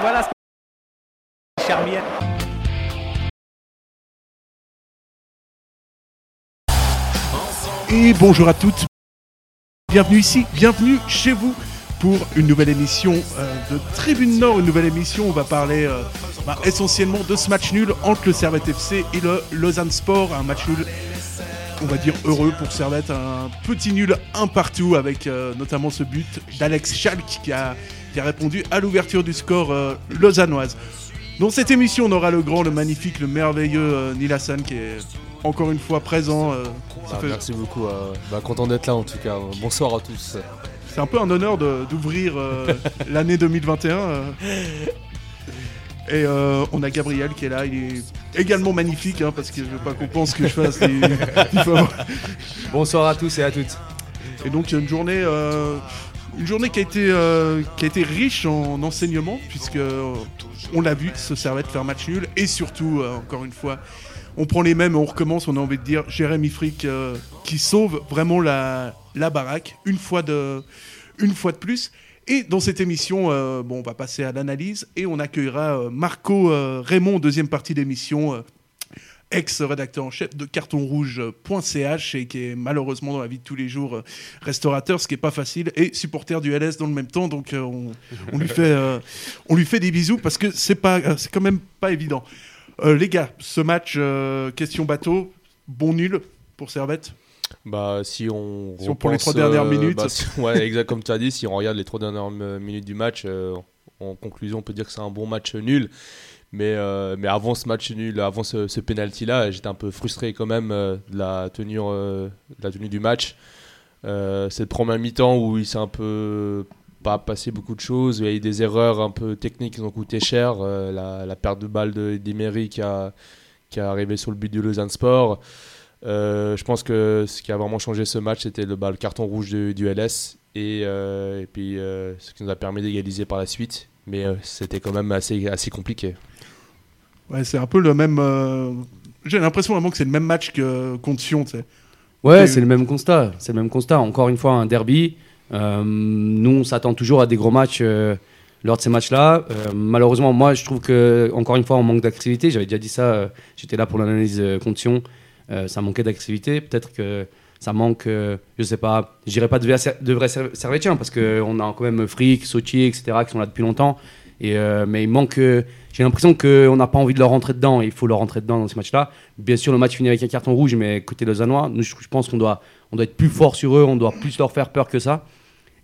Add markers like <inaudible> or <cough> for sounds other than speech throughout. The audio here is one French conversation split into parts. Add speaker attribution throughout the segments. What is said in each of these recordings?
Speaker 1: Voilà ce que.
Speaker 2: Et bonjour à toutes. Bienvenue ici, bienvenue chez vous pour une nouvelle émission euh, de Tribune Nord, une nouvelle émission. On va parler euh, bah, essentiellement de ce match nul entre le Servette FC et le Lausanne Sport. Un match nul, on va dire heureux pour Servette, un petit nul un partout avec euh, notamment ce but d'Alex Schalk qui a, qui a répondu à l'ouverture du score euh, lausannoise. Dans cette émission, on aura le grand, le magnifique, le merveilleux euh, Neil Hassan qui est encore une fois présent. euh,
Speaker 3: Ah,
Speaker 2: fait-
Speaker 3: Merci beaucoup. euh, bah, content d'être là en tout cas. Bonsoir à tous.
Speaker 2: C'est un peu un honneur d'ouvrir euh, <laughs> l'année 2021. euh. Et euh, on a Gabriel qui est là, il est également magnifique, hein, parce que je veux pas qu'on pense que je fasse des. <laughs>
Speaker 4: Bonsoir à tous et à toutes.
Speaker 2: Et donc il y a une journée, euh, une journée qui a été, euh, qui a été riche en enseignement, puisque euh, on l'a vu, ce Servette faire match nul, et surtout, euh, encore une fois, on prend les mêmes on recommence, on a envie de dire Jérémy Frick qui sauve vraiment la, la baraque, une fois de, une fois de plus. Et dans cette émission, bon, on va passer à l'analyse et on accueillera Marco Raymond, deuxième partie d'émission, ex-rédacteur en chef de cartonrouge.ch et qui est malheureusement dans la vie de tous les jours euh, restaurateur, ce qui est pas facile, et supporter du LS dans le même temps. Donc euh, on, on lui fait, euh, on lui fait des bisous parce que c'est pas, c'est quand même pas évident. Euh, les gars, ce match, euh, question bateau, bon nul pour Servette?
Speaker 3: Bah, si on,
Speaker 2: Si on prend les trois dernières minutes.
Speaker 3: bah, si- ouais, exact comme tu as dit. Si on regarde les trois dernières minutes du match, en conclusion, on peut dire que c'est un bon match nul. Mais, euh, mais avant ce match nul, avant ce, ce penalty-là, j'étais un peu frustré quand même euh, de la tenue, euh, de la tenue du match. Cette première mi-temps où il s'est un peu pas passé beaucoup de choses, il y a eu des erreurs un peu techniques qui ont coûté cher, la, perte de balle de d'Emery qui a, qui a arrivé sur le but du Lausanne Sport. Je pense que ce qui a vraiment changé ce match, c'était le, carton rouge du, LS et, et puis ce qui nous a permis d'égaliser par la suite. Mais c'était quand même assez, assez compliqué.
Speaker 2: Ouais, c'est un peu le même. euh, J'ai l'impression vraiment que c'est le même match que contre Sion, tu sais.
Speaker 4: Ouais,
Speaker 2: Et-
Speaker 4: c'est le même constat. C'est le même constat. Encore une fois, un derby. Euh, nous, on s'attend toujours à des gros matchs euh, lors de ces matchs-là. Euh, malheureusement, moi, je trouve que encore une fois, on manque d'agressivité. J'avais déjà dit ça. euh, J'étais là pour l'analyse euh, contre Sion. Euh, ça manquait d'agressivité. Peut-être que ça manque. euh, je sais pas. Je dirais pas de vrais, de vrais Serv- Servetiens parce que on a quand même Frick, Sochi, etc. qui sont là depuis longtemps. Et euh, mais il manque. euh, j'ai l'impression qu'on n'a pas envie de leur rentrer dedans. Il faut leur rentrer dedans dans ces matchs-là. Bien sûr, le match finit avec un carton rouge, mais côté Lausannois, nous, je, pense qu'on doit, on doit être plus fort sur eux, on doit plus leur faire peur que ça.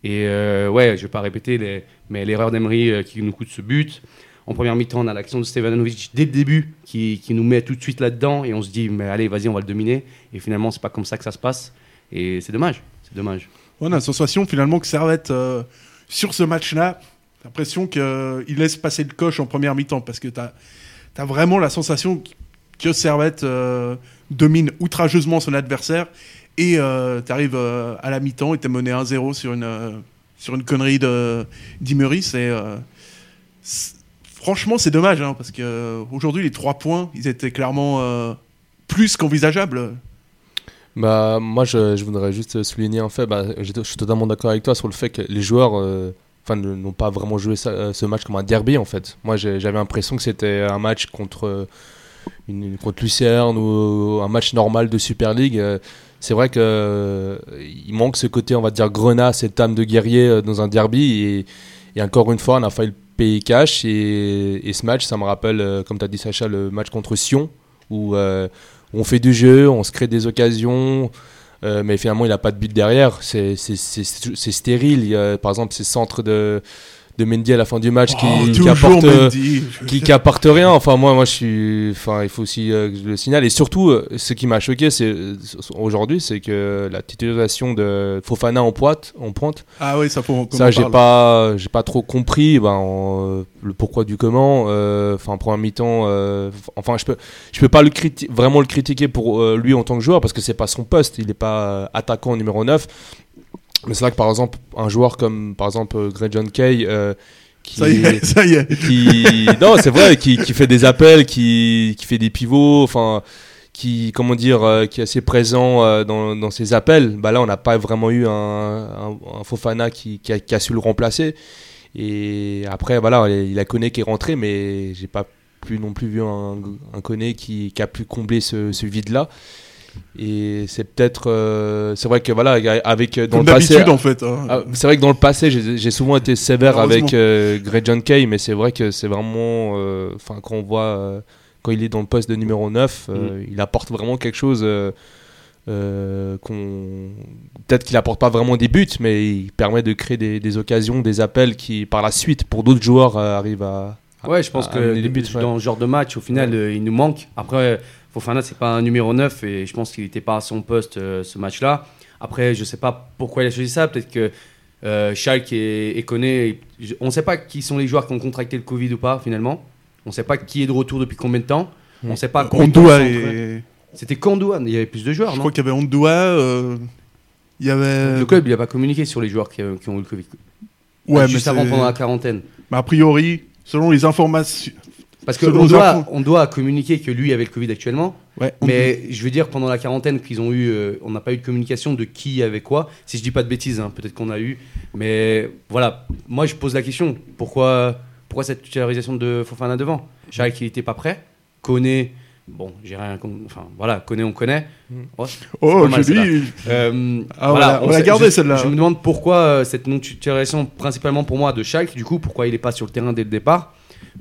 Speaker 4: Et euh, ouais, je vais pas répéter, les, mais l'erreur d'Emery euh, qui nous coûte ce but. En première mi-temps, on a l'action de Stevanovic dès le début qui, qui nous met tout de suite là-dedans et on se dit, mais allez, vas-y, on va le dominer. Et finalement, c'est pas comme ça que ça se passe. Et c'est dommage, c'est dommage.
Speaker 2: On a la sensation finalement que Servette, euh, sur ce match-là, l'impression qu'il laisse passer le coche en première mi-temps parce que t'as as vraiment la sensation que Servette euh, domine outrageusement son adversaire et euh, t'arrives euh, à la mi-temps et t'es mené 1-0 sur une, euh, sur une connerie euh, c'est- franchement, c'est dommage hein, parce que euh, aujourd'hui les trois points, ils étaient clairement euh, plus qu'envisageables.
Speaker 3: Bah, moi, je, voudrais juste souligner un fait. Bah, je suis totalement d'accord avec toi sur le fait que les joueurs euh, enfin, n'ont pas vraiment joué euh, ce match comme un derby, en fait. Moi, j'avais l'impression que c'était un match contre, euh, une, contre Lucerne ou un match normal de Super League. Euh, C'est vrai que il manque ce côté, on va dire, grenasse et âme de guerrier dans un derby. Et, encore une fois, on a failli payer cash. Et, ce match, ça me rappelle, comme tu as dit, Sacha, le match contre Sion, où on fait du jeu, on se crée des occasions, euh, mais finalement il n'a pas de but derrière. C'est stérile. Il y a, par exemple, ces centres de, de Mendy à la fin du match qui,
Speaker 2: Oh,
Speaker 3: qui apportent, euh, qui, qui apportent rien. Enfin, moi, moi je suis. Enfin, il faut aussi euh, que je le signale. Et surtout, euh, ce qui m'a choqué c'est euh, aujourd'hui, c'est que la titularisation de Fofana en pointe, en pointe
Speaker 2: Ah oui, ça faut.
Speaker 3: ça, j'ai pas, j'ai pas trop compris ben, en, euh, le pourquoi du comment. euh, Enfin, en première mi-temps, euh, enfin, je peux, je peux pas le vraiment le critiquer pour euh, lui en tant que joueur parce que c'est pas son poste. Il est pas euh, attaquant numéro 9. Mais c'est vrai que par exemple, un joueur comme par exemple euh, Greg John Kay, euh, qui,
Speaker 2: Ça y est, <laughs> ça y est.
Speaker 3: qui non c'est vrai qui, qui fait des appels qui, qui fait des pivots enfin qui comment dire euh, qui est assez présent euh, dans, dans ses appels bah là on n'a pas vraiment eu un, un, un Fofana qui, qui, a, qui a su le remplacer Et après, voilà, il a Koné qui est rentré, mais j'ai pas plus non plus vu un, un Koné qui, qui a pu combler ce, ce vide-là. Et c'est peut-être, euh, c'est vrai que voilà, avec dans
Speaker 2: Comme
Speaker 3: le passé,
Speaker 2: en fait. hein.
Speaker 3: ah, c'est vrai que dans le passé, j'ai souvent été sévère avec euh, Greg John Kay, mais c'est vrai que c'est vraiment, euh, enfin, quand on voit euh, quand il est dans le poste de numéro 9, euh, il apporte vraiment quelque chose. euh, euh, qu'on peut-être qu'il apporte pas vraiment des buts, mais il permet de créer des, des occasions, des appels qui, par la suite, pour d'autres joueurs, euh, arrivent à. à-
Speaker 4: Ouais, je pense
Speaker 3: à
Speaker 4: que
Speaker 3: buts, ouais.
Speaker 4: dans ce genre de match, au final, euh, il nous manque. Après, Fofana, c'est pas un numéro 9 et je pense qu'il n'était pas à son poste euh, ce match-là. Après, je sais pas pourquoi il a choisi ça. Peut-être que euh, Schalke et, et Koné, on ne sait pas qui sont les joueurs qui ont contracté le Covid ou pas, finalement. On ne sait pas qui est de retour depuis combien de temps. On ne sait pas
Speaker 2: et
Speaker 4: C'était Kandouan, il y avait plus de joueurs,
Speaker 2: je
Speaker 4: non
Speaker 2: crois qu'il y avait Ondua, euh, il y avait.
Speaker 4: Le club, il n'a pas communiqué sur les joueurs qui, euh, qui ont eu le Covid.
Speaker 2: Ouais, mais
Speaker 4: Juste avant,
Speaker 2: c'est-
Speaker 4: pendant la quarantaine.
Speaker 2: mais a priori, selon les informations.
Speaker 4: Parce qu'on doit, on doit communiquer que lui avait le Covid actuellement.
Speaker 2: Ouais,
Speaker 4: Mais je veux dire, pendant la quarantaine qu'ils ont eu, euh, on n'a pas eu de communication de qui avait quoi. Si je dis pas de bêtises, hein, peut-être qu'on a eu. Mais voilà, moi je pose la question pourquoi, pourquoi cette titularisation de Fofana devant? Charles qui n'était pas prêt. Koné, bon, j'ai rien. con- Enfin voilà, Koné, on connaît. C'est
Speaker 2: Oh,
Speaker 4: pas mal, euh,
Speaker 2: Ah, voilà, on l'a gardé, celle-là.
Speaker 4: Je me demande pourquoi euh, cette non-titularisation, principalement pour moi, de Schalke, du coup, pourquoi il n'est pas sur le terrain dès le départ?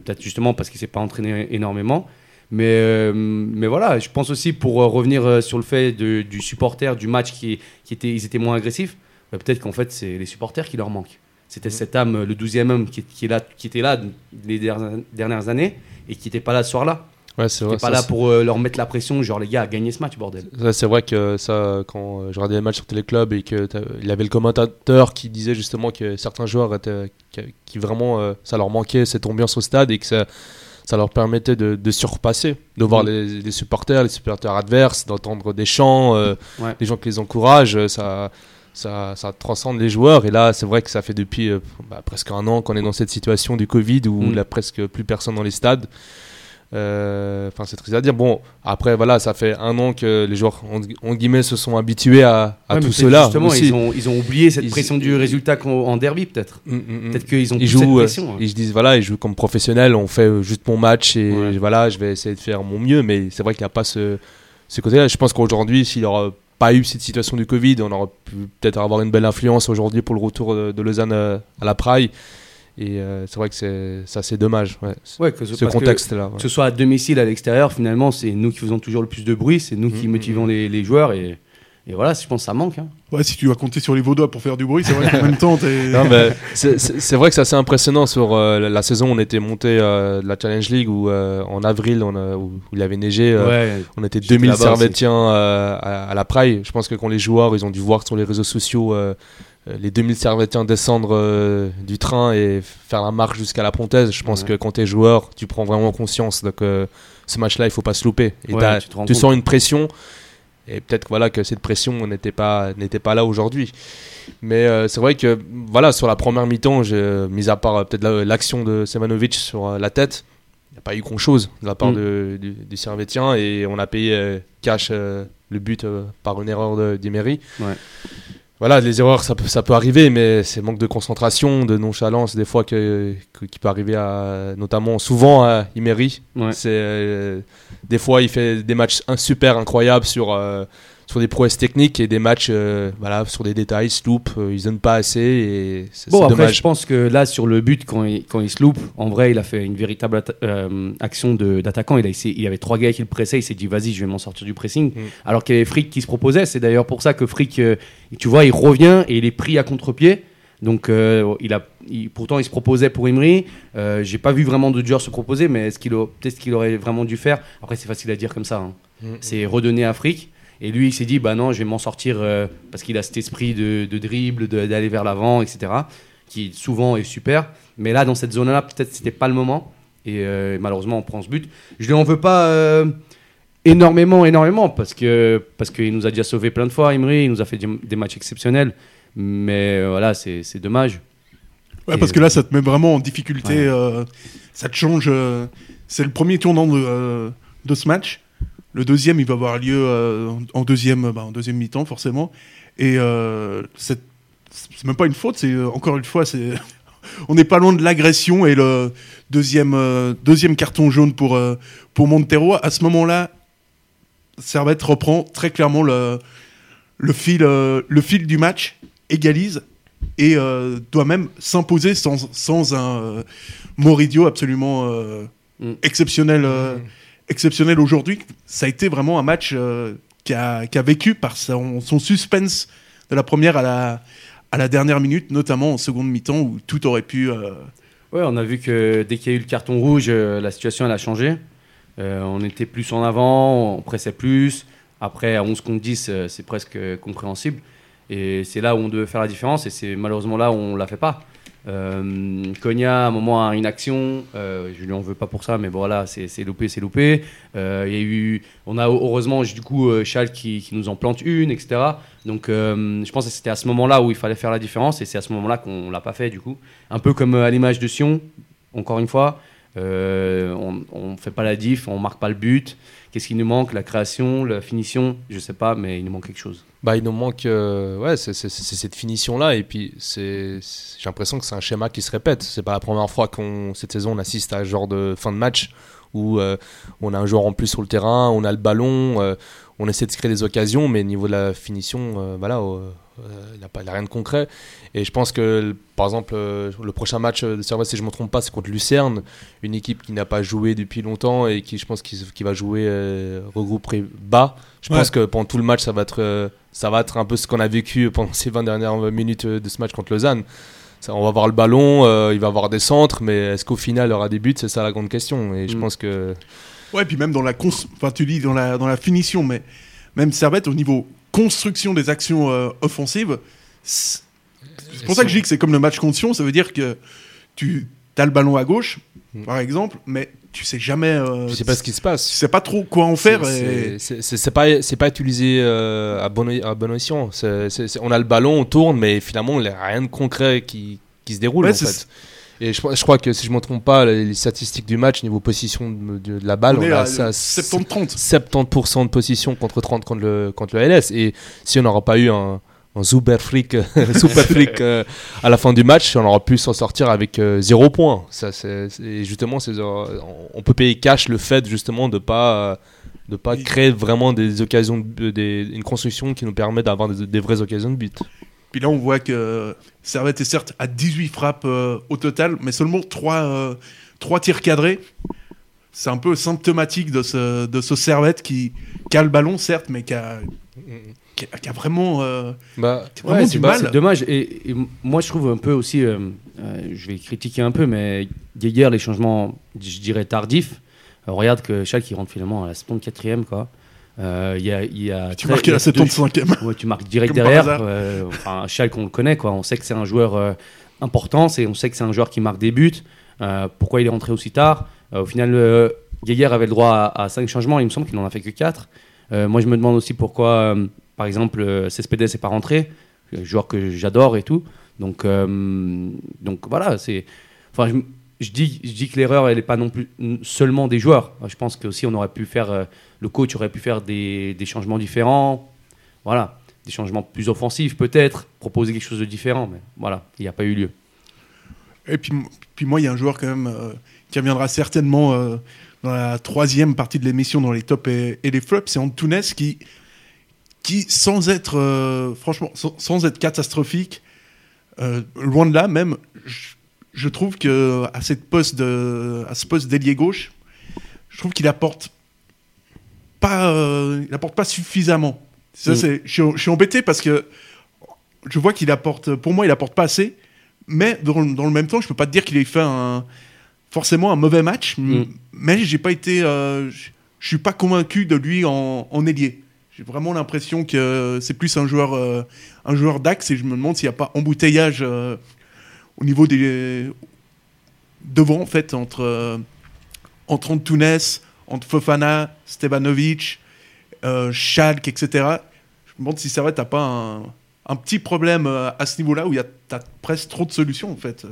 Speaker 4: Peut-être justement parce qu'il s'est pas entraîné énormément. Mais, euh, mais voilà, je pense aussi pour euh, revenir euh, sur le fait de- du supporter, du match qui, qui était, ils étaient moins agressifs, bah, peut-être qu'en fait c'est les supporters qui leur manquent. C'était cette âme, le 12e homme qui, qui est là, qui était là les dernières années et qui n'était pas là ce soir-là.
Speaker 3: Ouais, c'est vrai.
Speaker 4: pas
Speaker 3: ça,
Speaker 4: là pour euh, leur mettre la pression, genre les gars, à gagner ce match, bordel.
Speaker 3: C'est vrai que ça, quand euh, je regardais les matchs sur Téléclub et que t'as- il y avait le commentateur qui disait justement que certains joueurs étaient, qui, qui vraiment, euh, ça leur manquait cette ambiance au stade et que ça, ça leur permettait de, de surpasser, de voir
Speaker 4: Mm.
Speaker 3: les, les supporters, les supporters adverses, d'entendre des chants, euh,
Speaker 4: Ouais.
Speaker 3: les gens qui les encouragent, ça, ça, ça transcende les joueurs. Et là, c'est vrai que ça fait depuis euh, bah, presque un an qu'on est dans cette situation du Covid où
Speaker 4: Mm.
Speaker 3: il n'y a presque plus personne dans les stades. Euh, Enfin, c'est triste à dire. Bon, après, voilà, ça fait un an que les joueurs, en, guillemets, se sont habitués à, à
Speaker 4: Ouais,
Speaker 3: tout cela.
Speaker 4: Justement,
Speaker 3: aussi.
Speaker 4: ils ont, ils ont oublié cette
Speaker 3: Ils-
Speaker 4: pression du résultat en derby, peut-être.
Speaker 3: Mm, mm, mm.
Speaker 4: Peut-être qu'ils ont
Speaker 3: ils
Speaker 4: cette
Speaker 3: euh,
Speaker 4: pression. hein.
Speaker 3: ils se disent voilà, ils jouent comme professionnels, on fait juste mon match et
Speaker 4: Ouais.
Speaker 3: voilà, je vais essayer de faire mon mieux. Mais c'est vrai qu'il n'y a pas ce, ce côté-là. Je pense qu'aujourd'hui, s'il n'aurait pas eu cette situation du Covid, on aurait pu peut-être avoir une belle influence aujourd'hui pour le retour de, de Lausanne euh, à la Praille. Et euh, c'est vrai que c'est ça, c'est dommage. Ouais, ce
Speaker 4: Ouais, que ce,
Speaker 3: ce
Speaker 4: parce que
Speaker 3: contexte-là. ouais.
Speaker 4: que ce soit à domicile, à l'extérieur, finalement, c'est nous qui faisons toujours le plus de bruit, c'est nous qui
Speaker 3: Mhm.
Speaker 4: motivons les, les joueurs et, et voilà, je pense que ça manque. hein.
Speaker 2: Ouais, si tu vas compter sur les Vaudois pour faire du bruit, c'est vrai qu'en même temps, <laughs>
Speaker 3: c'est- vrai que c'est assez impressionnant sur euh, la- la saison. On était monté euh, de la Challenge League où euh, en avril, on a- où, où il avait neigé. euh,
Speaker 4: Ouais,
Speaker 3: On était
Speaker 4: J'étais
Speaker 3: 2000
Speaker 4: là-bas
Speaker 3: Servétiens euh, à, à la Praille. Je pense que quand les joueurs, ils ont dû voir sur les réseaux sociaux les 2000 Servétiens descendre euh, du train et faire la marche jusqu'à la Pontaise. Je pense
Speaker 4: Ouais.
Speaker 3: que quand tu es joueur, tu prends vraiment conscience que ce match-là, il faut pas se louper. Et
Speaker 4: Ouais, tu
Speaker 3: sens une pression. Et peut-être voilà, que cette pression n'était pas, n'était pas là aujourd'hui. Mais euh, c'est vrai que voilà, sur la première mi-temps, mis à part euh, peut-être la- l'action de Semanovic sur euh, la tête, il n'y a pas eu grand-chose de la part
Speaker 4: Mm.
Speaker 3: de- du, du Servétien et on a payé euh, cash euh, le but euh, par une erreur d'Emery.
Speaker 4: Ouais.
Speaker 3: Voilà, les erreurs, ça peut, ça peut arriver, mais c'est manque de concentration, de nonchalance, des fois, que, que- qui peut arriver à, notamment souvent à
Speaker 4: ouais.
Speaker 3: C'est euh, des fois il fait des matchs un- super incroyables sur euh, sur des prouesses techniques et des matchs euh, voilà sur des détails, il se loupe, euh, il zone pas assez et c'est
Speaker 4: Bon, après,
Speaker 3: dommage.
Speaker 4: je pense que là, sur le but, quand il, quand il se loupe, en vrai, il a fait une véritable euh, action d'attaquant. Il, a il y avait trois gars qui le pressaient. Il s'est dit, vas-y, je vais m'en sortir du pressing.
Speaker 3: Mm.
Speaker 4: Alors qu'il y avait Frick qui se proposait. C'est d'ailleurs pour ça que Frick, tu vois, il revient et il est pris à contre-pied. Donc, euh, il a, il- pourtant, il se proposait pour Emery. Euh, J'ai pas vu vraiment de joueurs se proposer, mais est-ce qu'il peut-être qu'il aurait vraiment dû faire? Après, c'est facile à dire comme ça. hein.
Speaker 3: Mm.
Speaker 4: C'est redonner à Frick. Et lui, il s'est dit, bah non, je vais m'en sortir euh, parce qu'il a cet esprit de, de dribble, d'aller vers l'avant, etc. Qui souvent est super. Mais là, dans cette zone-là, peut-être c'était pas le moment. Et euh, malheureusement, on prend ce but. Je lui en veux pas euh, énormément, énormément, parce que parce qu'il nous a déjà sauvé plein de fois, Emery. Il nous a fait des, matchs exceptionnels. Mais voilà, c'est c'est dommage.
Speaker 2: Ouais, parce que là, ça te met vraiment en difficulté.
Speaker 4: Ouais.
Speaker 2: ça te change. c'est le premier tournant de, de ce match. Le deuxième, il va avoir lieu euh, en deuxième, bah, en deuxième mi-temps, forcément. Et euh, c'est même pas une faute, c'est euh, encore une fois, c'est <laughs> on n'est pas loin de l'agression et le deuxième, euh, deuxième carton jaune pour, euh, pour Montero. À ce moment-là, Servette reprend très clairement le, le, fil, euh, le fil du match, égalise et euh, doit même s'imposer sans, sans un euh, Moridio absolument euh,
Speaker 4: Mm.
Speaker 2: exceptionnel, euh, exceptionnel aujourd'hui. Ça a été vraiment un match euh, qui, a, qui a vécu par son, suspense de la première à la, à la dernière minute, notamment en seconde mi-temps où tout aurait pu. euh,
Speaker 4: Ouais, on a vu que dès qu'il y a eu le carton rouge, euh, la situation a changé. Euh, on était plus en avant, on pressait plus. Après, à 11 contre 10, euh, c'est presque compréhensible. Et c'est là où on devait faire la différence, et c'est malheureusement là où on ne l'a fait pas. Euh, à un moment, a une action. euh, je lui en veux pas pour ça, mais bon, voilà, c'est loupé, c'est loupé. Euh, y a eu, on a heureusement du coup euh, Schall qui, qui nous en plante une, etc. Donc, euh, je pense que c'était à ce moment-là où il fallait faire la différence, et c'est à ce moment-là qu'on l'a pas fait du coup. Un peu comme à l'image de Sion, encore une fois, euh, on ne fait pas la diff, on marque pas le but. Qu'est-ce qui nous manque? La création, la finition? Je sais pas, mais il nous manque quelque chose.
Speaker 3: Bah, il nous manque euh, ouais, c'est cette finition-là. Et puis, c'est j'ai l'impression que c'est un schéma qui se répète. C'est pas la première fois qu'on cette saison on assiste à un genre de fin de match où euh, on a un joueur en plus sur le terrain, on a le ballon, euh, on essaie de se créer des occasions, mais au niveau de la finition, voilà, il n'y a, pas- il y a rien de concret. Et je pense que, par exemple, euh, le prochain match de Servette, si je ne me trompe pas, c'est contre Lucerne, une équipe qui n'a pas joué depuis longtemps et qui, je pense, qui, qui va jouer euh, regroupé bas. Je
Speaker 2: Ouais.
Speaker 3: pense que pendant tout le match, ça va être, euh, ça va être un peu ce qu'on a vécu pendant ces 20 dernières minutes euh, de ce match contre Lausanne. Ça, on va avoir le ballon, euh, il va avoir des centres, mais est-ce qu'au final, il y aura des buts? C'est ça la grande question. Et je
Speaker 4: Mm.
Speaker 3: pense que.
Speaker 2: Ouais, puis même dans la, cons- enfin, tu dis dans la, dans la finition, mais même Servette au niveau construction des actions euh, offensives, c'est pour ça que je dis que c'est comme le match contre Sion, ça veut dire que tu as le ballon à gauche,
Speaker 3: Mm.
Speaker 2: par exemple, mais tu sais jamais, euh,
Speaker 3: Je sais pas ce qui se passe.
Speaker 2: tu sais pas trop quoi en faire.
Speaker 3: C'est- pas, c'est pas utilisé euh, à, bon, à bon escient. On a le ballon, on tourne, mais finalement, il n'y a rien de concret qui, qui se déroule.
Speaker 2: Ouais,
Speaker 3: en
Speaker 2: c'est-
Speaker 3: fait. Et je, je crois que si je ne me trompe pas, les, les statistiques du match, niveau position de, de- de la balle,
Speaker 2: on
Speaker 3: on,
Speaker 2: est
Speaker 3: a
Speaker 2: à
Speaker 3: ça,
Speaker 2: 70-30.
Speaker 3: 70% de position contre 30 contre le, contre le LS. Et si on n'aura pas eu un, un super flic, <laughs> super flic euh, à la fin du match, on aurait pu s'en sortir avec euh, zéro point. Ça, c'est, c'est- et justement, c'est, euh, on peut payer cash le fait justement de pas euh, de pas créer vraiment des occasions, de- des, une construction qui nous permet d'avoir des, des vraies occasions de but.
Speaker 2: Puis là, on voit que Servette est certes à 18 frappes euh, au total, mais seulement 3, tirs cadrés. C'est un peu symptomatique de ce, de ce Servette qui, qui a le ballon, certes, mais qui a, qui a, qui a vraiment, euh,
Speaker 3: Bah,
Speaker 2: qui a vraiment
Speaker 4: Ouais,
Speaker 2: du
Speaker 4: c'est
Speaker 2: mal.
Speaker 4: c'est dommage. Et, moi, je trouve un peu aussi, euh, euh, je vais critiquer un peu, mais hier, les changements, je dirais tardifs. Euh, regarde que Schalke, il rentre finalement à la 74e, quoi. Euh, y a, il y a
Speaker 2: Tu
Speaker 4: très-
Speaker 2: marques à la
Speaker 4: y a deux-
Speaker 2: 75e.
Speaker 4: Ouais, tu marques direct
Speaker 2: Comme
Speaker 4: derrière. euh, enfin, Schalke, on le connaît, quoi. On sait que c'est un joueur euh, important, c'est, on sait que c'est un joueur qui marque des buts. Euh, pourquoi il est rentré aussi tard? Euh, Au final, euh, Geiger avait le droit à, 5 changements. Il me semble qu'il n'en a fait que 4. moi, je me demande aussi pourquoi, par exemple, Cespedes n'est pas rentré. Joueur que j'adore et tout. Donc, donc voilà, c'est. Enfin, je, je dis, je dis que l'erreur, elle n'est pas non plus seulement des joueurs. Je pense qu'aussi, on aurait pu faire. Le coach aurait pu faire des, des changements différents. Voilà. Des changements plus offensifs, peut-être. Proposer quelque chose de différent. Mais voilà, il n'y a pas eu lieu.
Speaker 2: Et puis, puis moi, il y a un joueur quand même euh, qui reviendra certainement euh, dans la troisième partie de l'émission, dans les tops et, les flops. C'est Antunes qui, qui sans être, euh, franchement, sans, être catastrophique, loin de là même, je, je trouve que à, cette poste de, à ce poste d'ailier gauche, je trouve qu'il apporte pas, euh, il apporte pas suffisamment. Ça,
Speaker 4: Mm.
Speaker 2: c'est, je, suis- je suis embêté parce que je vois qu'il apporte, pour moi, il apporte pas assez. Mais dans, le- dans le même temps, je peux pas te dire qu'il ait fait un, forcément un mauvais match.
Speaker 4: Mm.
Speaker 2: Mais j'ai pas été, euh, je je suis pas convaincu de lui en, en ailier. J'ai vraiment l'impression que c'est plus un joueur, euh, un joueur d'axe et je me demande s'il n'y a pas embouteillage euh, au niveau des devant en fait entre euh, entre Antunes, entre Fofana, Stevanovic, euh, Schalke, etc. Je me demande si ça va, t'as pas un, un petit problème euh, à ce niveau-là où il y a t'as presque trop de solutions en fait.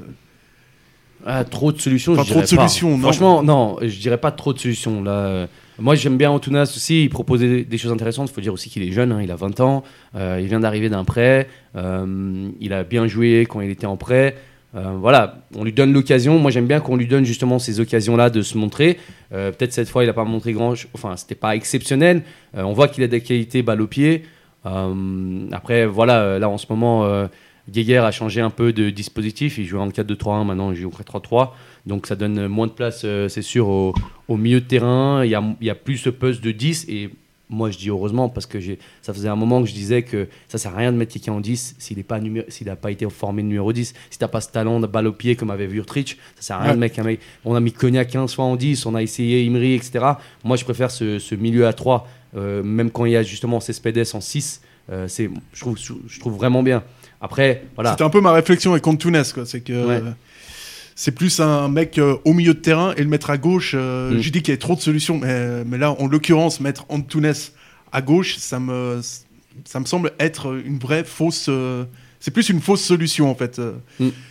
Speaker 4: Ah, trop de solutions,
Speaker 2: Enfin,
Speaker 4: je
Speaker 2: trop de
Speaker 4: pas.
Speaker 2: solutions, non.
Speaker 4: Franchement, non, je dirais pas trop de solutions. Là, moi, j'aime bien Antunas aussi. Il propose des, des choses intéressantes. Il faut dire aussi qu'il est jeune. hein, il a 20 ans. euh, il vient d'arriver d'un prêt. euh, il a bien joué quand il était en prêt. Euh, voilà, on lui donne l'occasion. Moi, j'aime bien qu'on lui donne justement ces occasions-là de se montrer. Euh, Peut-être cette fois, il n'a pas montré grand. Enfin, c'était pas exceptionnel. Euh, on voit qu'il a des qualités balle au pied. Après, voilà, là en ce moment, Geiger a changé un peu de dispositif. Il joue en 4-2-3-1, maintenant il joue en 4-3-3. Donc ça donne moins de place, c'est sûr, au, milieu de terrain. Il y a, y a plus ce poste de 10. Et moi, je dis heureusement parce que ça faisait un moment que je disais que ça sert à rien de mettre quelqu'un en 10 s'il n'a pas, pas été formé numéro 10. Si tu n'as pas ce talent de balle au pied comme avait Vurtrich, ça sert à rien
Speaker 2: Ouais.
Speaker 4: de mettre un mec. On a mis Cognac 15 fois en 10, on a essayé Imri, etc. Moi, je préfère ce, ce milieu à 3, euh, même quand il y a justement Cespedes en 6. euh, c'est, je, trouve, je trouve vraiment bien. Après, voilà.
Speaker 2: C'était un peu ma réflexion avec Antunes, quoi. C'est que
Speaker 4: Ouais.
Speaker 2: Euh, c'est plus un mec euh, au milieu de terrain et le mettre à gauche. euh,
Speaker 4: Mm.
Speaker 2: J'ai dit qu'il y avait trop de solutions, mais, mais là, en l'occurrence, mettre Antunes à gauche, ça me, ça me semble être une vraie fausse. euh, c'est plus une fausse solution en fait. euh.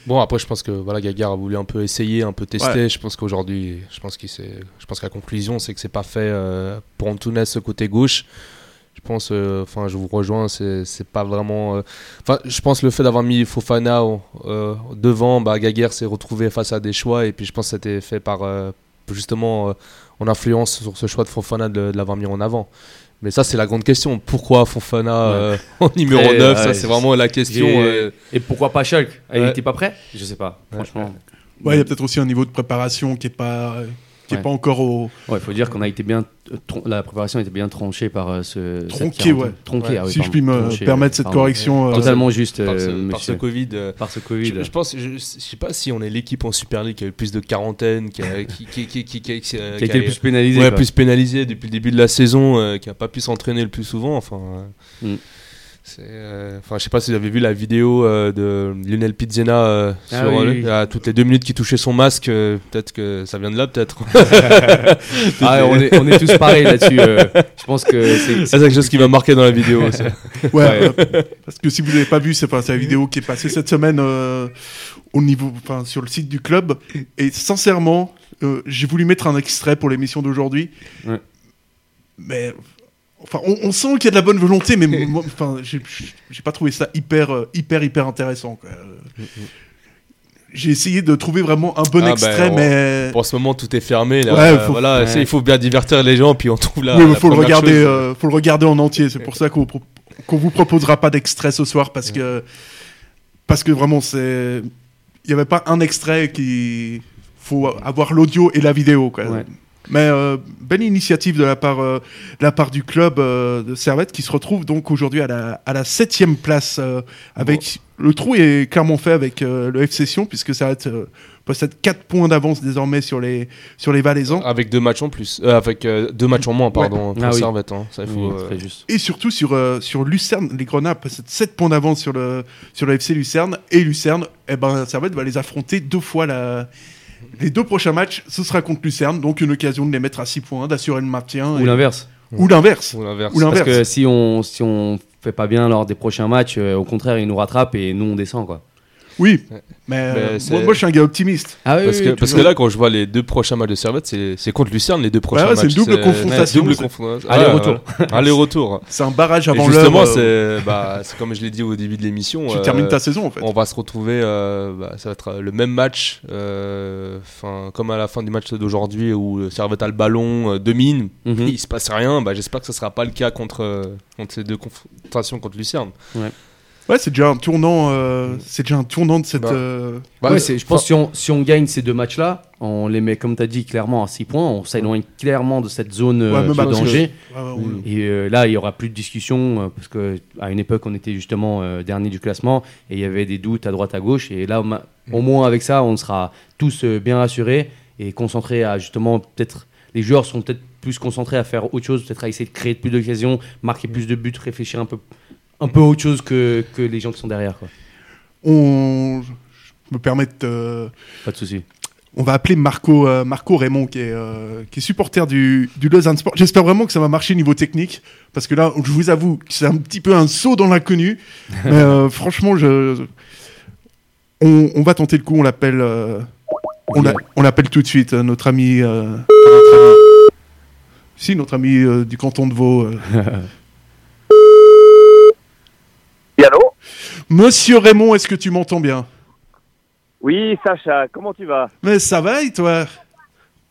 Speaker 3: Bon, après, je pense que voilà, Gagar a voulu un peu essayer, un peu tester. Je pense qu'aujourd'hui, je pense qu'il je pense que la conclusion, c'est que c'est pas fait euh, pour Antunes ce côté gauche. Je pense, euh, enfin, je vous rejoins, c'est pas vraiment. euh, Enfin, je pense le fait d'avoir mis Fofana euh, devant, bah, Gaguerre s'est retrouvé face à des choix, et puis je pense que c'était fait par euh, justement euh, en influence sur ce choix de Fofana de, de l'avoir mis en avant. Mais ça, c'est la grande question. Pourquoi Fofana euh, <laughs> en numéro
Speaker 4: Très,
Speaker 3: 9
Speaker 4: ouais,
Speaker 3: Ça, c'est vraiment la question. Euh,
Speaker 4: Et pourquoi pas Schalke? Il
Speaker 3: Ouais.
Speaker 4: n'était pas prêt? Je sais pas, franchement.
Speaker 2: Ouais, il y a peut-être aussi un niveau de préparation qui est pas, est
Speaker 4: Ouais.
Speaker 2: pas encore au.
Speaker 4: Ouais, il faut dire qu'on a été bien. tron- La préparation a été bien tranchée par euh, ce. quarantaine.
Speaker 2: ouais.
Speaker 4: Tronquée,
Speaker 3: Ouais.
Speaker 4: ah oui,
Speaker 2: si je puis me permettre cette
Speaker 4: pardon.
Speaker 2: correction. euh,
Speaker 4: Totalement juste,
Speaker 3: par, ce,
Speaker 4: euh,
Speaker 3: par ce. Covid. euh,
Speaker 4: Par ce Covid.
Speaker 3: Je, je pense, je, je sais pas si on est l'équipe en Super League qui a eu plus de quarantaine, qui a, <laughs> qui, qui, qui, qui, qui- qui-
Speaker 4: qui a
Speaker 3: qui
Speaker 4: été le plus pénalisé.
Speaker 3: ouais,
Speaker 4: quoi.
Speaker 3: plus pénalisé depuis le début de la saison, euh, qui a pas pu s'entraîner le plus souvent. Enfin, euh,
Speaker 4: Mm.
Speaker 3: Euh, enfin, je sais pas si vous avez vu la vidéo euh, de Lionel Pizzena euh,
Speaker 4: Ah
Speaker 3: sur
Speaker 4: oui,
Speaker 3: euh,
Speaker 4: oui.
Speaker 3: à toutes les deux minutes qui touchait son masque. euh, peut-être que ça vient de là, peut-être. <laughs>
Speaker 4: Ah, on, est, on est tous pareils là-dessus. euh, je pense que c'est.
Speaker 3: c'est quelque chose qui m'a marqué dans la vidéo. <laughs> ça.
Speaker 2: Ouais,
Speaker 4: Ouais.
Speaker 2: euh, parce que si vous l'avez pas vu, c'est enfin, c'est la vidéo qui est passée cette semaine euh, au niveau, enfin, sur le site du club. Et sincèrement, euh, j'ai voulu mettre un extrait pour l'émission d'aujourd'hui.
Speaker 4: Ouais.
Speaker 2: Mais enfin, on, on sent qu'il y a de la bonne volonté, mais <laughs> moi, enfin, j'ai pas trouvé ça hyper, euh, hyper, hyper intéressant. quoi. J'ai essayé de trouver vraiment un bon
Speaker 3: Ah,
Speaker 2: extrait,
Speaker 3: ben, on-
Speaker 2: mais
Speaker 3: Pour ce moment, tout est fermé. Là,
Speaker 2: Ouais,
Speaker 3: Euh,
Speaker 2: faut-
Speaker 3: voilà,
Speaker 4: ouais.
Speaker 3: il faut bien divertir les gens, puis on trouve là.
Speaker 2: oui, mais
Speaker 3: la
Speaker 2: faut le regarder,
Speaker 3: chose.
Speaker 2: euh, faut le regarder en entier. C'est pour ça qu'on pro- vous proposera pas d'extrait ce soir parce que parce que vraiment c'est il y avait pas un extrait qui faut avoir l'audio et la vidéo quoi. Mais euh, belle initiative de la part euh, de la part du club euh, de Servette qui se retrouve donc aujourd'hui à la à la septième place euh, avec le trou est clairement fait avec euh, le FC Sion puisque Servette euh, possède 4 points d'avance désormais sur les sur les Valaisans.
Speaker 3: Avec deux matchs en plus. Euh, avec euh, deux matchs en moins, pardon. pour
Speaker 4: Ah oui.
Speaker 3: Servette, hein. Ça, il faut,
Speaker 4: Oui,
Speaker 3: euh,
Speaker 4: très juste.
Speaker 2: Et surtout sur, euh, sur Lucerne, les Grenades possèdent 7 points d'avance sur le, sur le FC Lucerne. Et Lucerne, eh ben, Servette va les affronter deux fois la... Les deux prochains matchs, ce sera contre Lucerne, donc une occasion de les mettre à 6 points, d'assurer le maintien.
Speaker 4: Ou
Speaker 2: et-
Speaker 4: l'inverse.
Speaker 2: Ou l'inverse.
Speaker 3: Ou l'inverse.
Speaker 4: Parce que si on, si on fait pas bien lors des prochains matchs, euh, au contraire, ils nous rattrapent et nous on descend quoi.
Speaker 2: Oui,
Speaker 3: Ouais.
Speaker 2: mais, euh,
Speaker 3: Mais
Speaker 2: moi,
Speaker 3: c'est-
Speaker 2: moi, je suis un gars optimiste.
Speaker 4: Ah oui,
Speaker 3: Parce, que, parce que là, quand je vois les deux prochains matchs de Servette, c'est c'est contre Lucerne, les deux prochains
Speaker 2: ouais, c'est
Speaker 3: matchs.
Speaker 2: une double confrontation,
Speaker 3: double
Speaker 2: c'est-
Speaker 3: confrontation.
Speaker 4: Aller-retour.
Speaker 3: Ouais, ouais. Aller-retour.
Speaker 2: C'est un barrage avant l'heure.
Speaker 3: justement,
Speaker 2: euh,
Speaker 3: c'est bah, c'est comme je l'ai dit au début de l'émission.
Speaker 2: Tu
Speaker 3: euh,
Speaker 2: termines ta saison, en fait.
Speaker 3: On va se retrouver, euh, bah, ça va être le même match, euh, 'fin, comme à la fin du match d'aujourd'hui où Servette a le ballon, euh, domine,
Speaker 4: Mhm.
Speaker 3: il se passe rien. Bah, J'espère que ce sera pas le cas contre, euh, contre ces deux confrontations contre Lucerne.
Speaker 2: Ouais, c'est déjà un tournant, euh, c'est déjà un tournant de cette.
Speaker 3: Bah.
Speaker 2: euh,
Speaker 3: Bah,
Speaker 4: Ouais, je pense que si on, si on gagne ces deux matchs-là, on les met, comme tu as dit, clairement à 6 points, on s'éloigne clairement de cette zone euh,
Speaker 2: Ouais,
Speaker 4: de
Speaker 2: que-
Speaker 4: danger.
Speaker 2: ouais, ouais, on-
Speaker 4: Et euh, là, il y aura plus de discussion euh, parce que à une époque, on était justement euh, dernier du classement et il y avait des doutes à droite à gauche. Et là, au au moins avec ça, on sera tous euh, bien rassurés et concentrés à justement peut-être les joueurs sont peut-être plus concentrés à faire autre chose, peut-être à essayer de créer plus d'occasions, marquer plus de buts, réfléchir un peu un peu autre chose que, que les gens qui sont derrière. Quoi.
Speaker 2: on- Je me permets de.
Speaker 4: Pas de souci.
Speaker 2: On va appeler Marco, euh, Marco Raymond, qui est, euh, qui est supporter du, du Lausanne Sport. J'espère vraiment que ça va marcher niveau technique, parce que là, je vous avoue que c'est un petit peu un saut dans l'inconnu. <laughs> mais euh, franchement, je, on, on va tenter le coup. On l'appelle, on, l'a- on l'appelle tout de suite notre ami, pas notre ami. si notre ami du canton de Vaud. <laughs> euh.
Speaker 5: Oui, allô
Speaker 2: Monsieur Raymond, est-ce que tu m'entends bien?
Speaker 5: Oui, Sacha, comment tu vas?
Speaker 2: Mais ça va et toi?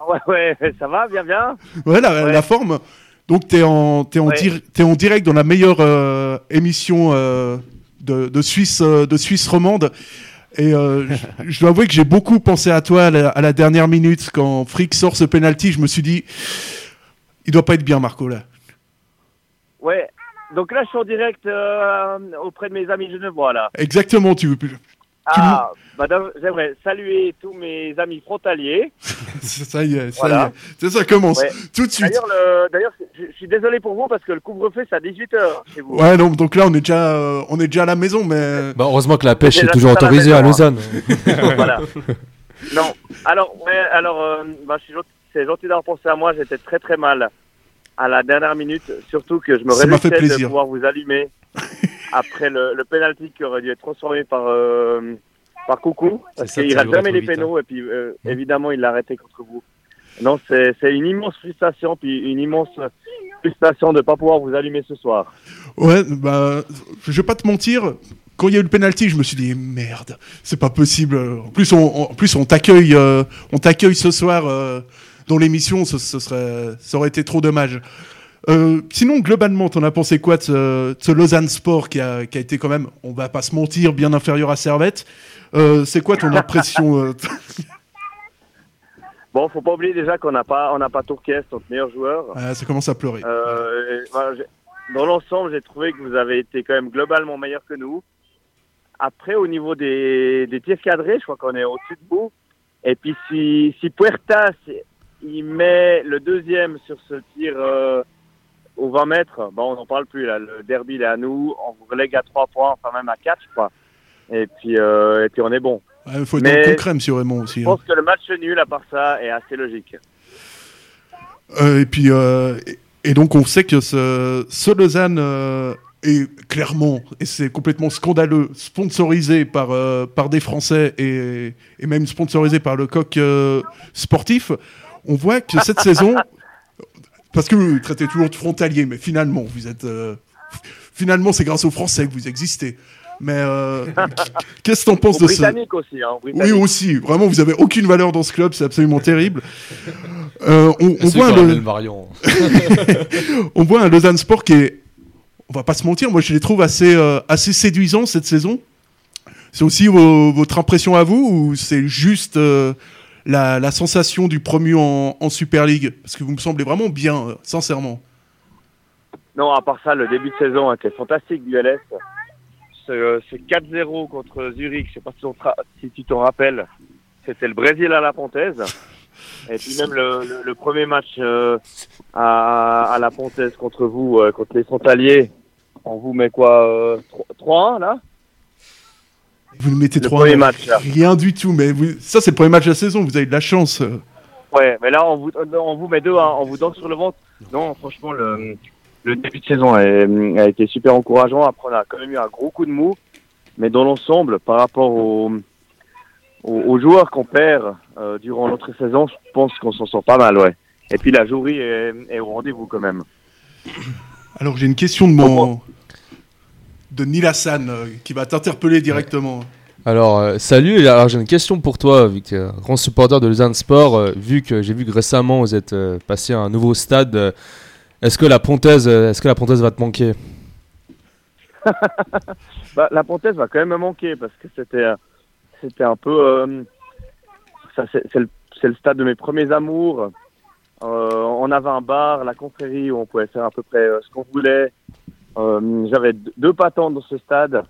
Speaker 5: Ouais, ouais, ça va, bien, bien.
Speaker 2: Ouais, la,
Speaker 5: Ouais.
Speaker 2: la forme. Donc, en, t'es en,
Speaker 5: Ouais.
Speaker 2: dir- t'es en direct dans la meilleure euh, émission euh, de, de Suisse, euh, de Suisse romande. Et je- je dois avouer que j'ai beaucoup pensé à toi à la, à la dernière minute quand Frick sort ce penalty. Je me suis dit, il doit pas être bien, Marco là.
Speaker 5: Ouais. Donc là, je suis en direct euh, auprès de mes amis genevois, là.
Speaker 2: Exactement, tu veux plus.
Speaker 5: Ah, madame, j'aimerais saluer tous mes amis frontaliers. <laughs>
Speaker 2: Ça y est, ça
Speaker 5: Voilà.
Speaker 2: y est. C'est ça commence
Speaker 5: Ouais.
Speaker 2: tout de suite.
Speaker 5: D'ailleurs, le- d'ailleurs, je, je suis désolé pour vous parce que le couvre-feu, c'est à 18h chez vous.
Speaker 2: Ouais, non, donc là on est déjà, euh, on est déjà à la maison, mais
Speaker 3: Bah, heureusement que la pêche est toujours
Speaker 5: à
Speaker 3: autorisée à
Speaker 5: maison,
Speaker 3: Lausanne. <laughs>
Speaker 5: voilà. Non. Alors, ouais, alors, euh, bah, c'est gentil d'avoir pensé à moi. J'étais très très mal à la dernière minute, surtout que je me réjouissais de pouvoir vous allumer <laughs> après le, le penalty qui aurait dû être transformé par euh, par Coucou, parce qu'il rate jamais les
Speaker 4: vite, hein.
Speaker 5: pénaux et puis euh, évidemment il l'a arrêté contre vous. Non, c'est c'est une immense frustration puis une immense frustration de ne pas pouvoir vous allumer ce soir.
Speaker 2: ouais, bah, je vais pas te mentir. Quand il y a eu le penalty, je me suis dit merde, c'est pas possible. En plus, on, en plus on t'accueille, euh, on t'accueille ce soir euh, dans l'émission. Ce, ce serait, ça aurait été trop dommage. Euh, sinon, globalement, t'en as pensé quoi de ce, de ce Lausanne Sport qui a, qui a été quand même, on va pas se mentir, bien inférieur à Servette? Euh, c'est quoi ton impression euh, <laughs>
Speaker 5: Bon, faut pas oublier déjà qu'on n'a pas on n'a pas Tourquès, notre meilleur joueur.
Speaker 2: ah, Ça commence à pleurer.
Speaker 5: Euh, voilà, dans l'ensemble, j'ai trouvé que vous avez été quand même globalement meilleur que nous. Après, au niveau des, des tirs cadrés, je crois qu'on est au-dessus de vous. Et puis, si, si Puertas, il met le deuxième sur ce tir euh, au 20 mètres, bon, on n'en parle plus. Là. Le derby, il est à nous. On vous relègue à 3 points, enfin même à 4, je crois. Et puis, euh, et puis on est bon.
Speaker 2: Il faut être
Speaker 5: mais-
Speaker 2: concret, monsieur Raymond aussi.
Speaker 5: Je
Speaker 2: hein.
Speaker 5: pense que le match nul, à part ça, est assez logique.
Speaker 2: Euh, et puis, euh, et, et donc, on sait que ce, ce Lausanne est clairement, et c'est complètement scandaleux, sponsorisé par, euh, par des Français et, et même sponsorisé par le coq euh, sportif. On voit que cette <laughs> saison, parce que vous traitez toujours de frontalier, mais finalement, vous êtes. euh, finalement, c'est grâce aux Français que vous existez. Mais euh, qu'est-ce que t'en penses de.
Speaker 5: Britanniques aussi. Hein,
Speaker 2: Oui, aussi. Vraiment, vous avez aucune valeur dans ce club, c'est absolument terrible. Euh, on, voit le,
Speaker 3: le <laughs>
Speaker 2: on voit un Lausanne Sport qui est, on va pas se mentir, moi je les trouve assez, euh, assez séduisants cette saison. C'est aussi votre impression à vous ou c'est juste euh, la, la sensation du promu en, Super League Parce que vous me semblez vraiment bien, euh, sincèrement.
Speaker 5: Non, à part ça, le début de saison était fantastique du LS. Ce, euh, ce 4-0 contre Zurich, je sais pas si, tu t'en rappelles, c'était le Brésil à la Pontaise. Et puis même le, premier match euh, à, à la Pontaise contre vous, euh, contre les Frontaliers, on vous met quoi euh, 3-1 là?
Speaker 2: Vous nous mettez
Speaker 5: Le
Speaker 2: trois
Speaker 5: premier
Speaker 2: un,
Speaker 5: match, là.
Speaker 2: Rien du tout, mais vous- ça c'est le premier match de la saison, vous avez de la chance. euh.
Speaker 5: Ouais, mais là on vous, on vous met 2-1, on vous danse sur le ventre. Non, franchement, le, le début de saison a, a été super encourageant. Après, on a quand même eu un gros coup de mou. Mais dans l'ensemble, par rapport aux, aux, aux joueurs qu'on perd euh, durant notre saison, je pense qu'on s'en sort pas mal, ouais. Et puis la jouerie est, est au rendez-vous quand même.
Speaker 2: Alors j'ai une question de mon... de Nilassan euh, qui va t'interpeller directement.
Speaker 3: Alors, euh, salut, alors j'ai une question pour toi, vu que tu es un grand supporter de Lausanne Sport, euh, vu que j'ai vu que récemment vous êtes euh, passé à un nouveau stade, euh, est-ce que la Pontaise, euh, est-ce que la Pontaise va te manquer? <laughs>
Speaker 5: Bah, la Pontaise va quand même me manquer parce que c'était c'était un peu euh, ça c'est c'est le, c'est le stade de mes premiers amours. Euh, on avait un bar, la confrérie où on pouvait faire à peu près euh, ce qu'on voulait. Euh, J'avais deux patents dans ce stade,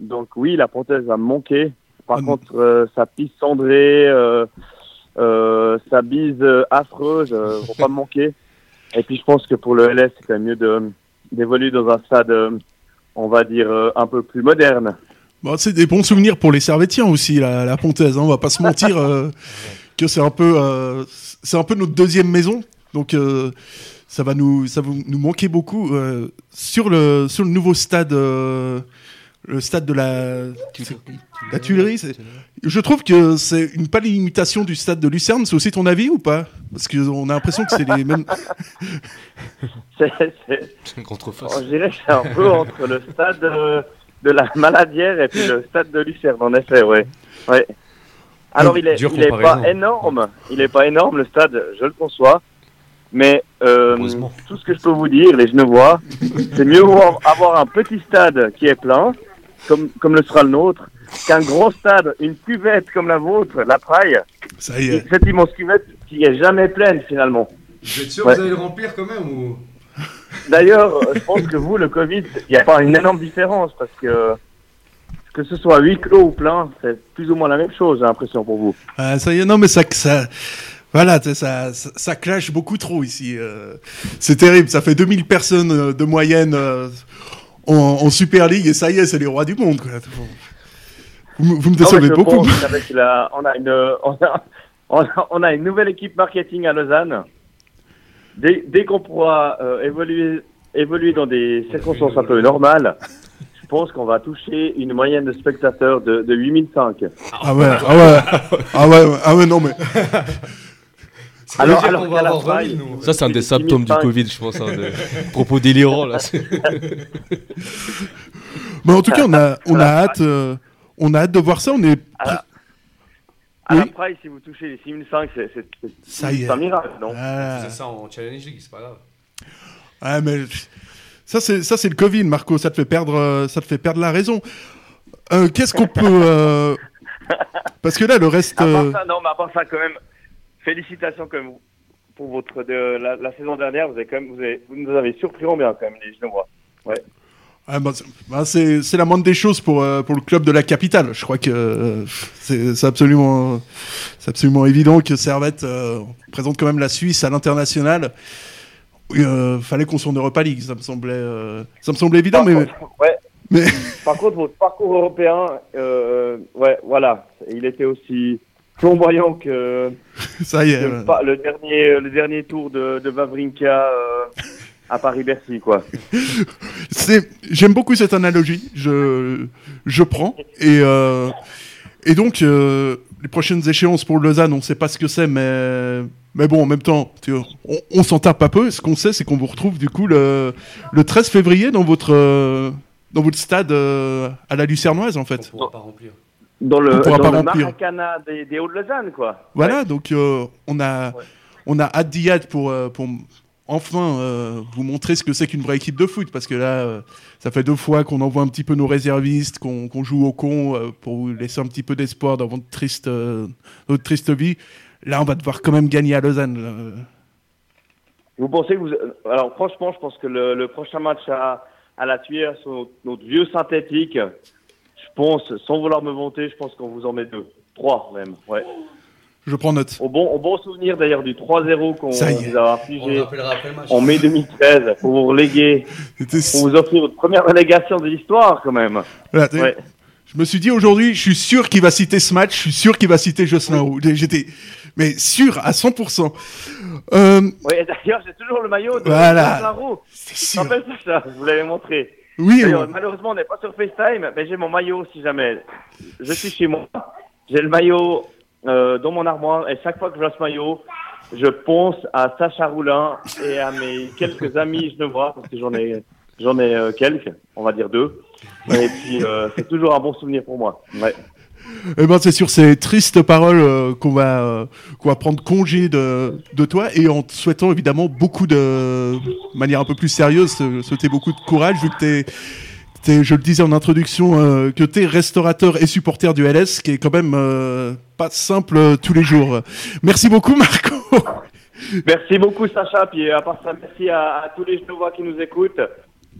Speaker 5: donc oui, la Pontaise va me manquer. Par
Speaker 2: non.
Speaker 5: contre, euh, sa piste cendrée, euh, sa bise affreuse euh, <laughs> vont pas me manquer. Et puis je pense que pour le LS, c'est quand même mieux d'évoluer dans un stade on va dire, un peu plus moderne.
Speaker 2: Bon, c'est des bons souvenirs pour les Servétiens aussi, la, la Pontaise. Hein, on va pas se <laughs> mentir euh, que c'est un peu, euh, c'est un peu notre deuxième maison. Donc euh, ça va nous, ça va nous manquer beaucoup euh, sur le sur le nouveau stade, euh, le stade de la la Tuilerie. Je trouve que c'est une pâle imitation du stade de Lucerne. C'est aussi ton avis ou pas? Parce qu'on a l'impression que c'est les mêmes. <laughs>
Speaker 5: C'est,
Speaker 3: Une contreface.
Speaker 5: je dirais que c'est un peu entre le stade euh, de la Maladière et puis le stade de Lucerne, en effet, ouais. ouais. Alors il est, il est pas énorme, il est pas énorme le stade, je le conçois. Mais euh, tout ce que je peux vous dire, les Genevois, c'est mieux voir- avoir un petit stade qui est plein, comme, comme le sera le nôtre, qu'un gros stade, une cuvette comme la vôtre, la Praille,
Speaker 2: Ça y est.
Speaker 5: cette immense cuvette qui est jamais pleine finalement.
Speaker 4: Vous êtes sûr
Speaker 5: Ouais.
Speaker 4: que vous allez le remplir quand même ou...
Speaker 5: D'ailleurs, euh, je pense que vous, le Covid, il n'y a pas une énorme différence parce que que ce soit huis clos ou plein, c'est plus ou moins la même chose, j'ai l'impression pour vous.
Speaker 2: Ah, ça y est, non, mais ça, ça, voilà, ça, ça, ça clash beaucoup trop ici. euh. c'est terrible. Ça fait 2000 personnes euh, de moyenne euh, en, en Super League et ça y est, c'est les rois du monde. Quoi. Vous, me- vous me décevez beaucoup.
Speaker 5: pense qu'avec la- on, a une, on, a, on, a, on a une nouvelle équipe marketing à Lausanne. Dès, dès qu'on pourra euh, évoluer, évoluer dans des circonstances un peu normales, je pense qu'on va toucher une moyenne de spectateurs de, de 8005.
Speaker 2: Ah ouais, ah ouais, ah ouais, ah ouais, non mais.
Speaker 5: Alors,
Speaker 4: dire
Speaker 5: alors
Speaker 4: qu'on va avoir
Speaker 5: Praille,
Speaker 4: 20 000, nous.
Speaker 3: Ça, c'est un des
Speaker 5: 10
Speaker 3: symptômes du
Speaker 5: 500.
Speaker 3: Covid, je pense. hein, de propos délirants, là. <laughs>
Speaker 2: Mais en tout cas, on a, <laughs> on a hâte, euh, on a hâte de voir ça. On est.
Speaker 5: À la
Speaker 2: Oui.
Speaker 5: Praille, si vous touchez les 6005, c'est c'est- c'est-
Speaker 2: Ça y
Speaker 5: c'est
Speaker 2: est.
Speaker 5: un miracle, non
Speaker 2: Ah,
Speaker 4: C'est ça en Challenge League, c'est pas grave.
Speaker 2: ah, mais ça c'est ça c'est le Covid, Marco. Ça te fait perdre, euh, ça te fait perdre la raison. Euh, Qu'est-ce qu'on peut euh, <laughs> Parce que là, le reste.
Speaker 5: À part
Speaker 2: euh,
Speaker 5: ça, non, mais à part ça, quand même, félicitations quand même pour votre de la, la saison dernière. Vous avez quand même, vous, avez, vous nous avez surpris en bien quand même les Genevois.
Speaker 2: Ah, bah, c'est- bah, c'est la moindre des choses pour, euh, pour le club de la capitale. Je crois que euh, c'est absolument, c'est absolument évident que Servette euh, présente quand même la Suisse à l'international. Euh, fallait qu'on soit en Europa League, ça me semblait, ça me semblait évident,
Speaker 5: Par,
Speaker 2: mais
Speaker 5: contre, ouais.
Speaker 2: mais-
Speaker 5: Par contre, votre parcours européen, ouais, voilà, il était aussi flamboyant que, <laughs>
Speaker 2: ça y est.
Speaker 5: pas- le dernier le dernier tour de, de Vavrinka euh, à Paris-Bercy, quoi. <laughs>
Speaker 2: c'est- J'aime beaucoup cette analogie, je, je prends. Et, euh, et donc, euh, les prochaines échéances pour Lausanne, on ne sait pas ce que c'est, mais, mais bon, en même temps, tu vois, on, on s'en tape un peu. Ce qu'on sait, c'est qu'on vous retrouve du coup le, le 13 février dans votre, euh, dans votre stade euh, à la Lucernoise, en
Speaker 4: On
Speaker 2: fait.
Speaker 4: pourra pas remplir.
Speaker 5: Dans le, dans
Speaker 2: pas
Speaker 5: le. Maracana des, des Hauts-de-Lausanne, quoi.
Speaker 2: Voilà, donc euh, on, a,
Speaker 5: Ouais.
Speaker 2: on a hâte d'y être pour, euh, pour enfin euh, vous montrer ce que c'est qu'une vraie équipe de foot. Parce que là, euh, ça fait deux fois qu'on envoie un petit peu nos réservistes, qu'on qu'on joue au con pour vous laisser un petit peu d'espoir dans votre triste, votre triste vie. Là, on va devoir quand même gagner à Lausanne. là.
Speaker 5: Vous pensez que vous. Alors, franchement, je pense que le, le prochain match à, à la Tuère, sur notre, notre vieux synthétique, pense, sans vouloir me vanter, je pense qu'on vous en met deux. Trois, même. Ouais.
Speaker 2: Je prends note.
Speaker 5: Au bon, au bon souvenir d'ailleurs du 3-0 qu'on vous a
Speaker 4: On
Speaker 5: infligé en mai 2013 pour vous reléguer, pour vous offrir votre première relégation de l'histoire, quand même.
Speaker 2: voilà, t'sais,
Speaker 5: Ouais.
Speaker 2: Je me suis dit aujourd'hui, je suis sûr qu'il va citer ce match, je suis sûr qu'il va citer Jocelyn Roux. J'étais mais sûr à 100%. Euh,
Speaker 5: et d'ailleurs, j'ai toujours le maillot de
Speaker 2: Voilà.
Speaker 5: Jocelyn Roux.
Speaker 2: c'est
Speaker 5: Je
Speaker 2: sûr.
Speaker 5: me rappelle ça, je vous l'avais montré.
Speaker 2: Oui,
Speaker 5: D'ailleurs, malheureusement, on n'est pas sur FaceTime, mais j'ai mon maillot si jamais. Je suis chez moi. J'ai le maillot euh, dans mon armoire et chaque fois que je vois ce maillot, je pense à Sacha Roulin et à mes quelques amis genevois, parce que j'en ai, j'en ai euh, quelques, on va dire deux. Et puis, euh, c'est toujours un bon souvenir pour moi. Ouais.
Speaker 2: Eh ben, c'est sur ces tristes paroles euh, qu'on va, euh, qu'on va prendre congé de, de toi et en te souhaitant évidemment beaucoup de, de manière un peu plus sérieuse, te souhaiter beaucoup de courage vu que t'es, t'es, je le disais en introduction, euh, que t'es restaurateur et supporter du LS, qui est quand même pas simple tous les jours. Merci beaucoup Marco.
Speaker 5: Merci beaucoup Sacha, puis à part ça, merci à, à tous les Genevois qui nous écoutent.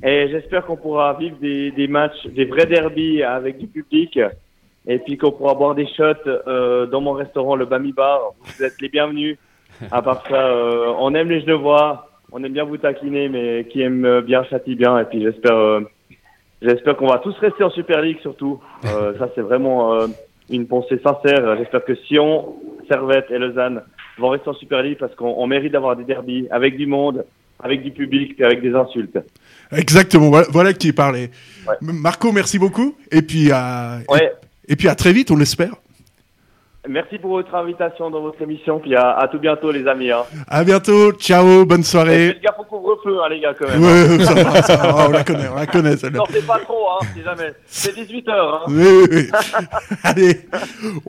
Speaker 5: Et j'espère qu'on pourra vivre des, des matchs, des vrais derbies avec du public. Et puis qu'on pourra boire des shots euh, dans mon restaurant, le Bami Bar. Vous êtes les bienvenus. À part ça, euh, on aime les Genevois, on aime bien vous taquiner, mais qui aime bien châtie bien. Et puis j'espère, euh, j'espère qu'on va tous rester en Super League surtout. Euh, <laughs> ça c'est vraiment euh, une pensée sincère. J'espère que Sion, Servette et Lausanne vont rester en Super League parce qu'on on mérite d'avoir des derbies avec du monde, avec du public et avec des insultes.
Speaker 2: Exactement, voilà, voilà qui parlait.
Speaker 5: Ouais.
Speaker 2: Marco, merci beaucoup. Et puis, à,
Speaker 5: Ouais.
Speaker 2: et, et puis à très vite, on l'espère.
Speaker 5: Merci pour votre invitation dans votre émission. Puis à, à tout bientôt, les amis. Hein.
Speaker 2: À bientôt, ciao, bonne soirée.
Speaker 5: faites gaffe au couvre-feu, hein, les gars, quand même.
Speaker 2: Ouais, ça va, ça va, on la connaît, on la connaît celle-là.
Speaker 5: Sortez pas trop, hein, si jamais. C'est 18h. Hein.
Speaker 2: Oui, oui, oui. <laughs> Allez,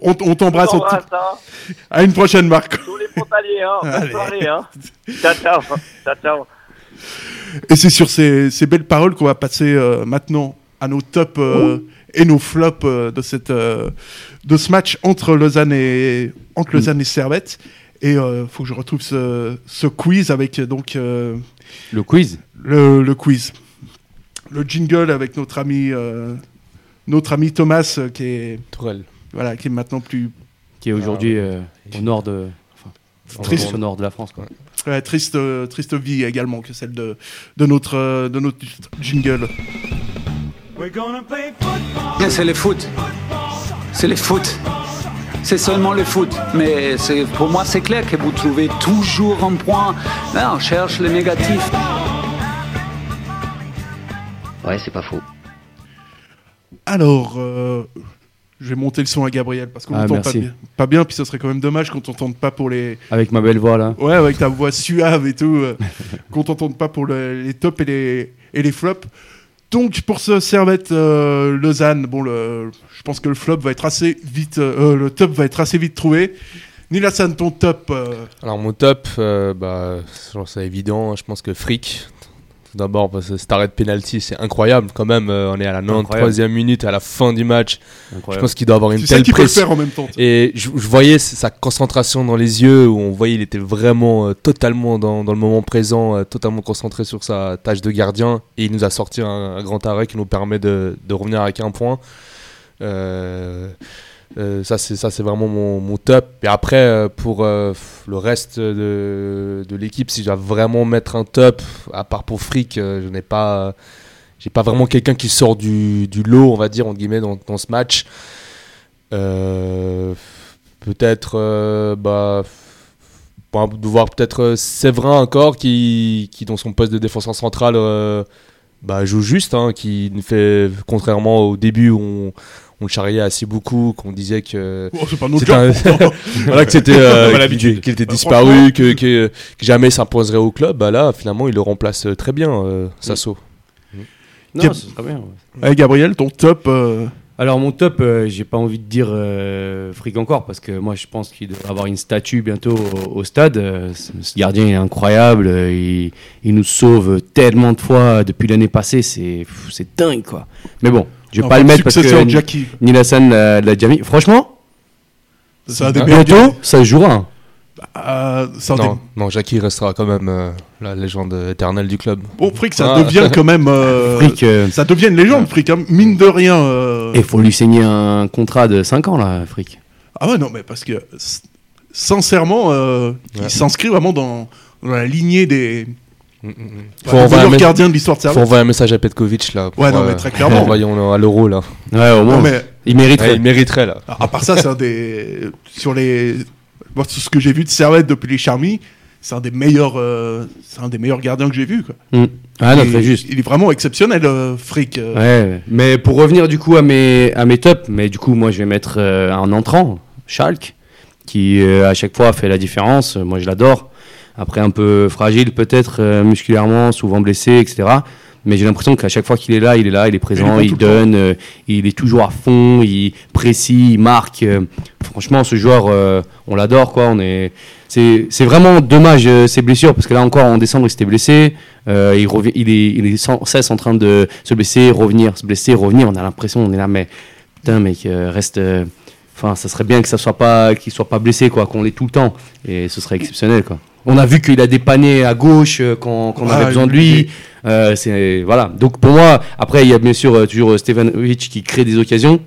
Speaker 2: on, on t'embrasse.
Speaker 5: On t'embrasse, hein.
Speaker 2: À une prochaine, Marc.
Speaker 5: Tous les frontaliers, hein. Bonne
Speaker 2: Allez.
Speaker 5: soirée, hein. Ciao, ciao. Ciao, ciao.
Speaker 2: Et c'est sur ces, ces belles paroles qu'on va passer euh, maintenant à nos tops euh, et nos flops euh, de, cette, euh, de ce match entre Lausanne et, entre Lausanne et Servette. Et il faut que je retrouve ce, ce quiz avec euh, donc euh,
Speaker 4: Le quiz?
Speaker 2: le, le quiz. Le jingle avec notre ami, euh, notre ami Thomas euh, qui, est,
Speaker 3: Tourelle.
Speaker 2: voilà, qui est maintenant plus
Speaker 4: qui est aujourd'hui euh, au nord de. Enfin,
Speaker 2: Triste.
Speaker 4: au nord de la France. Quoi.
Speaker 2: ouais, triste, euh, triste vie également que celle de, de, notre, euh, de notre jingle.
Speaker 6: Bien, C'est le foot. C'est le foot. C'est seulement le foot. Mais c'est- pour moi, c'est clair que vous trouvez toujours un point. Là, on cherche le négatif.
Speaker 7: Ouais, c'est pas faux.
Speaker 2: Alors, euh, je vais monter le son à Gabriel parce qu'on
Speaker 4: Ah,
Speaker 2: n'entend pas
Speaker 4: merci.
Speaker 2: bien, pas bien, puis ce serait quand même dommage qu'on t'entende pas pour les.
Speaker 4: Avec ma belle voix là.
Speaker 2: Ouais, avec ta voix suave et tout, euh, <laughs> qu'on t'entende pas pour le- les tops et les, et les flops. Donc, pour ce Servette euh, Lausanne, bon, je pense que le flop va être assez vite, euh, euh, le top va être assez vite trouvé. Nilassan, ton top. euh,
Speaker 3: Alors mon top, bah, c'est évident, hein, je pense que Frick. Tout d'abord parce que cet arrêt de penalty, c'est incroyable quand même. euh, on est à la 93e minute, à la fin du match. Je pense qu'il doit avoir une
Speaker 2: tu
Speaker 3: telle
Speaker 2: qu'il peut le
Speaker 3: pression.
Speaker 2: faire en même temps.
Speaker 3: Et je, je voyais sa concentration dans les yeux, où on voyait il était vraiment euh, totalement dans, dans le moment présent, euh, totalement concentré sur sa tâche de gardien. Et il nous a sorti un, un grand arrêt qui nous permet de, de revenir avec un point. Euh, euh, ça, c'est vraiment mon, top. Et après, euh, pour euh, le reste de, de l'équipe, si je dois vraiment mettre un top, à part pour Frick, euh, je n'ai pas, j'ai pas vraiment quelqu'un qui sort du, du lot, on va dire entre guillemets, dans, dans ce match. Peut-être, bah, de voir peut-être Séverin encore qui, qui dans son poste de défenseur central bah, joue juste, hein, qui fait contrairement au début où on, on le charriait assez beaucoup, qu'on disait que
Speaker 2: Oh, c'est pas notre
Speaker 3: c'était
Speaker 2: job.
Speaker 3: un- <laughs> voilà que c'était euh, qu'il- était
Speaker 2: Bah,
Speaker 3: disparu, que, que, que jamais s'imposerait au club. Bah là, finalement, il le remplace euh, très bien, euh, Sasso.
Speaker 4: Non,
Speaker 2: Cap-
Speaker 4: ce serait bien. ouais.
Speaker 2: Ouais, Gabriel, ton top. euh,
Speaker 4: Alors mon top, euh, j'ai pas envie de dire euh, fric encore parce que moi je pense qu'il devrait avoir une statue bientôt au, au stade. Euh, ce gardien est incroyable, euh, il, il nous sauve tellement de fois depuis l'année passée, c'est pff, c'est dingue quoi. Mais bon, je vais
Speaker 2: en
Speaker 4: pas le mettre parce que
Speaker 2: de Jackie.
Speaker 4: Nilassan l'a l'a déjà mis. Franchement,
Speaker 2: des meilleurs.
Speaker 4: bientôt ça se jouera.
Speaker 2: Euh, des-
Speaker 3: Non, non, Jackie restera quand même euh, la légende éternelle du club.
Speaker 2: Bon, Frick, ça
Speaker 3: Ah.
Speaker 2: devient quand même. euh, <laughs>
Speaker 4: Fric, euh,
Speaker 2: Ça devient une légende, Frick. hein. Mine de rien. euh,
Speaker 4: il faut lui signer un contrat de 5 ans là, Fric.
Speaker 2: Ah ouais, non, mais parce que sincèrement, euh,
Speaker 3: Ouais.
Speaker 2: il s'inscrit vraiment dans, dans la lignée des
Speaker 3: Mm, mm, mm.
Speaker 2: bah,
Speaker 3: Faut
Speaker 2: des
Speaker 3: envoyer un
Speaker 2: gardiens de l'histoire de
Speaker 3: Faut envoyer un message à Petkovic là. pour,
Speaker 2: Ouais, non, mais très clairement.
Speaker 3: Envoyons-le à l'euro là.
Speaker 4: Ouais, au moins.
Speaker 2: Non, mais
Speaker 4: Il mériterait.
Speaker 3: Ouais, il mériterait là.
Speaker 2: à part ça, c'est un des. Sur les. Moi, tout ce que j'ai vu de Servette depuis les Charmy, c'est un des meilleurs. euh, C'est un des meilleurs gardiens que j'ai vu. Quoi.
Speaker 4: Mm. Ah non,
Speaker 2: il,
Speaker 4: très juste.
Speaker 2: il est vraiment exceptionnel, euh, Frick. euh.
Speaker 4: Ouais, mais pour revenir du coup à mes, à mes tops, mais du coup, moi je vais mettre euh, un entrant, Schalke, qui euh, à chaque fois fait la différence. Moi je l'adore. Après, un peu fragile peut-être, euh, musculairement, souvent blessé, etc. Mais j'ai l'impression qu'à chaque fois qu'il est là, il est là, il est présent, il, donne, euh, il est toujours à fond, il précis, il marque. euh, franchement, ce joueur, euh, on l'adore, quoi. On est, c'est, c'est vraiment dommage ses blessures parce que là encore en décembre il s'était blessé. Il revient, il est, il est sans cesse en train de se blesser, revenir, se blesser, revenir. On a l'impression, on est là, mais putain, mec, reste. Enfin, ça serait bien que ça soit pas, qu'il soit pas blessé, quoi, qu'on l'ait tout le temps, et ce serait exceptionnel, quoi. On a vu qu'il a dépanné à gauche euh, quand, quand on
Speaker 2: Ah,
Speaker 4: avait besoin de lui. Euh, c'est voilà. Donc pour moi, après il y a bien sûr euh, toujours Stevanovic qui crée des occasions.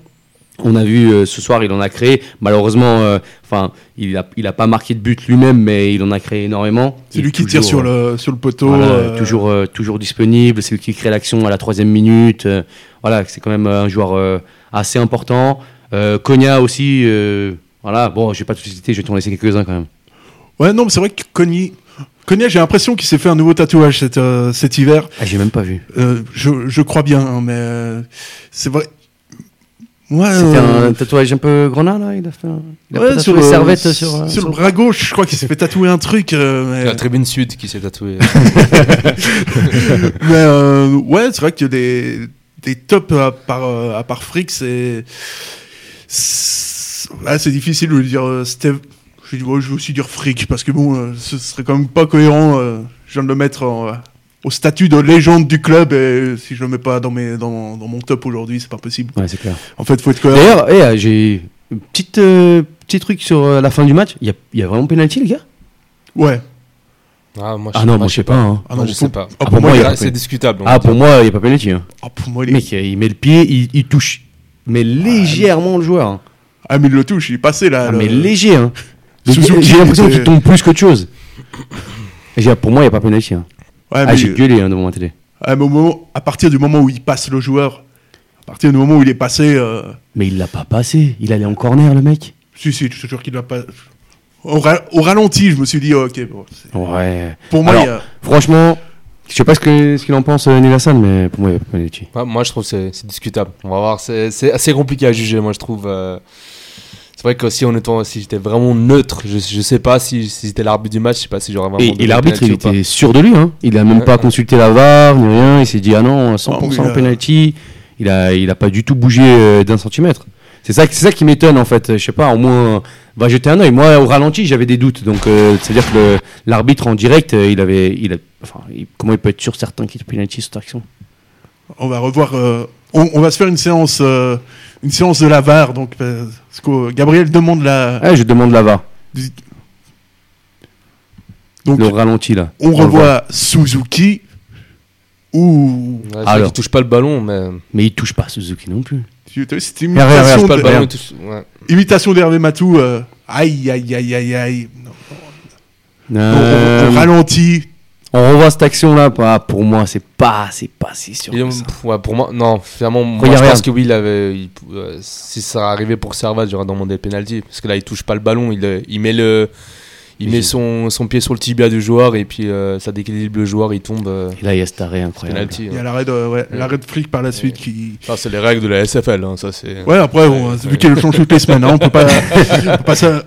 Speaker 4: On a vu euh, ce soir, il en a créé. Malheureusement, euh, enfin, il a, il a pas marqué de but lui-même, mais il en a créé énormément.
Speaker 2: C'est lui qui tire sur le, sur le poteau.
Speaker 4: voilà, toujours, toujours disponible. C'est lui qui crée l'action à la troisième minute. voilà, c'est quand même un joueur assez important. Konya aussi. voilà, bon, je vais pas tout citer, je vais t'en laisser quelques-uns quand même.
Speaker 2: Ouais, non, mais c'est vrai que Cogny. J'ai l'impression qu'il s'est fait un nouveau tatouage cet, euh, cet hiver.
Speaker 4: Ah, j'ai même pas vu.
Speaker 2: Euh, je, je crois bien, hein, mais euh, c'est vrai. Ouais,
Speaker 4: C'était
Speaker 2: euh,
Speaker 4: un tatouage un peu grenat là. Il a fait. Un... Il a
Speaker 2: ouais, sur, euh,
Speaker 4: servette sur. euh,
Speaker 2: sur le
Speaker 4: sur-
Speaker 2: bras gauche, je crois qu'il s'est fait tatouer un truc. euh, mais-
Speaker 3: La tribune sud qui s'est tatouée. <laughs>
Speaker 2: Mais euh, ouais, c'est vrai que des, des tops à part, à part Frick, c'est. C'est ouais, c'est difficile de lui dire euh, Steve. Je, dis, ouais, je vais aussi dire Frick parce que bon, euh, ce serait quand même pas cohérent. euh, je viens de le mettre en, euh, au statut de légende du club et si je le mets pas dans, mes, dans, dans mon top aujourd'hui, c'est pas possible.
Speaker 4: Ouais, c'est clair.
Speaker 2: En fait, faut être cohérent.
Speaker 4: D'ailleurs, eh, euh, j'ai un petit, euh, petit truc sur euh, la fin du match. Il y a, il y a vraiment penalty, les gars?
Speaker 2: Ouais.
Speaker 3: Ah, moi,
Speaker 4: Ah non, moi je sais pas. hein.
Speaker 2: Ah
Speaker 3: Moi,
Speaker 2: non,
Speaker 3: je
Speaker 2: pour-
Speaker 3: sais pas.
Speaker 2: ah,
Speaker 4: Ah,
Speaker 2: pour moi, il y a-
Speaker 3: Ah, c'est discutable.
Speaker 4: Ah, pour moi, il n'y a pas penalty. Hein.
Speaker 2: ah, pour moi, il est-
Speaker 4: mec, il met le pied, il, il touche. Mais légèrement le joueur. hein.
Speaker 2: Ah, mais il le touche, il est passé là.
Speaker 4: Ah,
Speaker 2: le-
Speaker 4: mais léger. Hein. J'ai l'impression qu'il tombe plus qu'autre chose. Pour moi, il n'y a pas penalty. Hein.
Speaker 2: Ouais,
Speaker 4: Ah,
Speaker 2: mais-
Speaker 4: j'ai gueulé hein, devant ma télé.
Speaker 2: Au moment- à partir du moment où il passe le joueur, à partir du moment où il est passé, euh,
Speaker 4: Mais il l'a pas passé. Il allait en corner, le mec.
Speaker 2: si, si, je te jure qu'il va pas. Au, ra- au ralenti, je me suis dit, oh, ok, bon,
Speaker 4: Ouais.
Speaker 2: pour moi,
Speaker 4: Alors-
Speaker 2: il y a-
Speaker 4: Franchement, je sais pas ce qu'il en pense, euh, mais pour moi, il n'y a pas penalty.
Speaker 3: Ouais, moi, je trouve que c'est discutable. On va voir. C'est c'est assez compliqué à juger, moi, je trouve. euh. C'est vrai que si, on étant, si j'étais vraiment neutre, je, je sais pas si, si j'étais l'arbitre du match, je sais pas si j'aurais vraiment.
Speaker 4: Et, l'arbitre, il était sûr de lui. Hein. Il a même
Speaker 3: Ouais,
Speaker 4: pas
Speaker 3: ouais.
Speaker 4: consulté la VAR ni rien. Il s'est dit ah non, 100%
Speaker 2: Ah, mais, euh,
Speaker 4: penalty. Il a, il a pas du tout bougé euh, d'un centimètre. C'est ça, c'est ça qui m'étonne en fait. Je sais pas, au moins, va jeter un œil. Moi, au ralenti, j'avais des doutes. Donc, euh, c'est-à-dire que l'arbitre en direct, euh, il avait, il a, enfin, il- comment il peut être sûr certain qu'il y ait penalty sur cette action?
Speaker 2: On va revoir. Euh, on, on va se faire une séance, euh, une séance de la VAR. Donc, euh, parce que euh, Gabriel demande la.
Speaker 4: Ouais, je demande la VAR.
Speaker 2: Donc,
Speaker 4: Le ralenti là.
Speaker 2: on
Speaker 4: le
Speaker 2: revoit Suzuki ou.
Speaker 3: Ouais,
Speaker 4: Alors.
Speaker 3: qu'il touche pas le ballon, mais.
Speaker 4: Mais il touche pas Suzuki non plus.
Speaker 2: C'était une imitation,
Speaker 3: Touche pas le
Speaker 2: de-
Speaker 3: ballon,
Speaker 4: Regarde.
Speaker 3: il touche. Ouais.
Speaker 2: imitation d'Hervé Matou. euh, aïe, aïe, aïe, aïe, aïe. Non, on-
Speaker 4: Euh,
Speaker 2: on, ralentit.
Speaker 4: On revoit cette action là. Bah, pour moi, c'est pas, c'est pas si sûr.
Speaker 3: Et,
Speaker 4: que ça.
Speaker 3: pff, ouais, pour moi, non, finalement, moi, je pense
Speaker 4: regarde.
Speaker 3: que oui, il avait, il- euh, si ça arrivait pour Servat, j'aurais demandé penalty. Parce que là, il touche pas le ballon, il, euh, il met le. Il met son, son pied sur le tibia du joueur et puis euh, ça déséquilibre le joueur, il tombe. euh,
Speaker 4: Et là, il y a cet arrêt incroyable.
Speaker 3: penalty.
Speaker 2: Il y a
Speaker 3: hein.
Speaker 2: l'arrêt de, ouais, l'arrêt de fric par la suite qui.
Speaker 3: Ça, c'est les règles de la SFL, hein, ça c'est.
Speaker 2: Ouais, après, bon,
Speaker 3: Ouais,
Speaker 2: vu
Speaker 3: ouais.
Speaker 2: qu'il change toutes les semaines, hein, on peut pas. <laughs> on peut pas ça-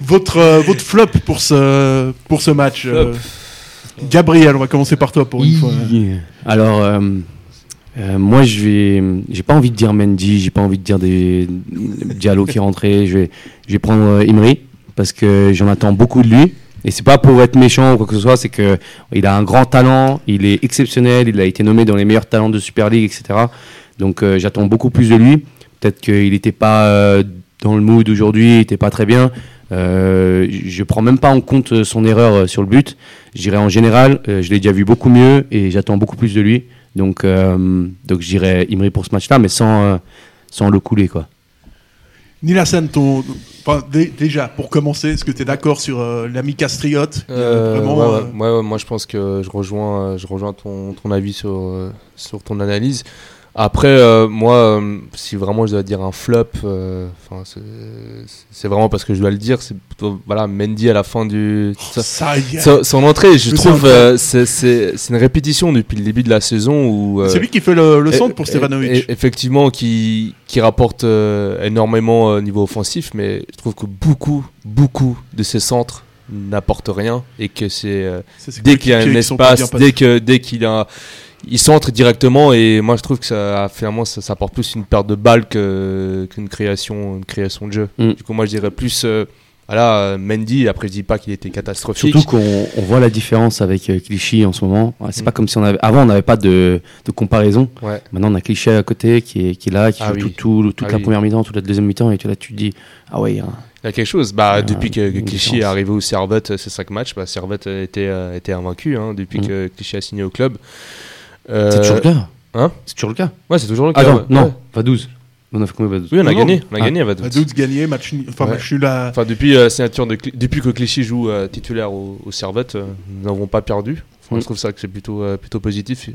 Speaker 2: Votre, euh, votre flop pour ce, pour ce match. euh, Gabriel, on va commencer par toi pour une fois.
Speaker 4: Alors, euh, euh, moi, je vais. J'ai pas envie de dire Mendy, j'ai pas envie de dire des Diallo qui est rentré. Je vais, je vais prendre euh, Imri parce que j'en attends beaucoup de lui. Et c'est pas pour être méchant ou quoi que ce soit, c'est que il a un grand talent, il est exceptionnel, il a été nommé dans les meilleurs talents de Super League, etc. Donc euh, j'attends beaucoup plus de lui. Peut-être qu'il n'était pas euh, dans le mood aujourd'hui, il n'était pas très bien. Euh, je prends même pas en compte son erreur euh, sur le but. Je dirais en général, euh, je l'ai déjà vu beaucoup mieux et j'attends beaucoup plus de lui. Donc, euh, donc je dirais Imri pour ce match-là, mais sans, euh, sans le couler. Quoi.
Speaker 2: Nilassan, ton. enfin, déjà, pour commencer, est-ce que tu es d'accord sur euh, l'ami Castriote?
Speaker 3: Euh,
Speaker 2: vraiment,
Speaker 3: ouais,
Speaker 2: euh,
Speaker 3: ouais, ouais, moi je pense que je rejoins, je rejoins ton, ton avis sur, euh, sur ton analyse. Après, euh, moi, euh, si vraiment je dois dire un flop, euh, c'est vraiment parce que je dois le dire, c'est plutôt voilà, Mendy à la fin du.
Speaker 2: oh, ça y est.
Speaker 3: Son, son entrée, je
Speaker 2: Mais
Speaker 3: trouve,
Speaker 2: c'est
Speaker 3: euh, c'est une répétition depuis le début de la saison où. euh,
Speaker 2: C'est lui qui fait le, le centre pour
Speaker 3: et-
Speaker 2: Stevanovic.
Speaker 3: et- Effectivement, qui, qui rapporte énormément au niveau offensif, mais je trouve que beaucoup, beaucoup de ces centres n'apportent rien et que c'est euh,
Speaker 2: ses
Speaker 3: dès qu'il y a un espace, dès que dès qu'il a il centre directement et moi je trouve que ça finalement ça, ça apporte plus une perte de balle qu'une création une création de jeu.
Speaker 4: Mm.
Speaker 3: Du coup moi je dirais plus euh, voilà Mendy après je dis pas qu'il était catastrophique.
Speaker 4: Surtout qu'on on voit la différence avec euh, Clichy en ce moment. C'est
Speaker 3: Mm.
Speaker 4: pas comme si on avait. Avant, on n'avait pas de, de comparaison.
Speaker 3: Ouais.
Speaker 4: Maintenant, on a Clichy à côté qui est, qui est là, qui
Speaker 3: Ah
Speaker 4: joue
Speaker 3: oui.
Speaker 4: tout, tout- toute
Speaker 3: Ah
Speaker 4: la
Speaker 3: oui.
Speaker 4: première mi-temps, toute la deuxième mi-temps, et tu, là, tu te dis Ah ouais, il y a un-
Speaker 3: Il y a quelque chose. Bah, depuis que, que Clichy est arrivé au Servette, euh, ces 5 matchs, bah, Servette était, euh, était invaincu hein, depuis
Speaker 4: Mm.
Speaker 3: que Clichy a signé au club. Euh,
Speaker 4: c'est toujours le cas.
Speaker 3: hein
Speaker 4: C'est toujours le cas.
Speaker 3: Ouais, c'est toujours le cas.
Speaker 4: Ah non,
Speaker 3: ouais.
Speaker 4: non,
Speaker 3: Ouais.
Speaker 4: pas 12. On a fait combien pas 12
Speaker 3: Oui, on a
Speaker 2: Non,
Speaker 3: gagné.
Speaker 2: non.
Speaker 3: On a
Speaker 4: Ah.
Speaker 3: gagné à Vaduz.
Speaker 2: Vaduz gagné, match. Enfin,
Speaker 3: Ouais.
Speaker 2: match nul à.
Speaker 3: Enfin, depuis la signature de depuis que Clichy joue euh, titulaire au, au Servette, euh, nous n'avons pas perdu. Enfin,
Speaker 4: Mm.
Speaker 3: Je trouve ça que c'est plutôt euh, plutôt positif.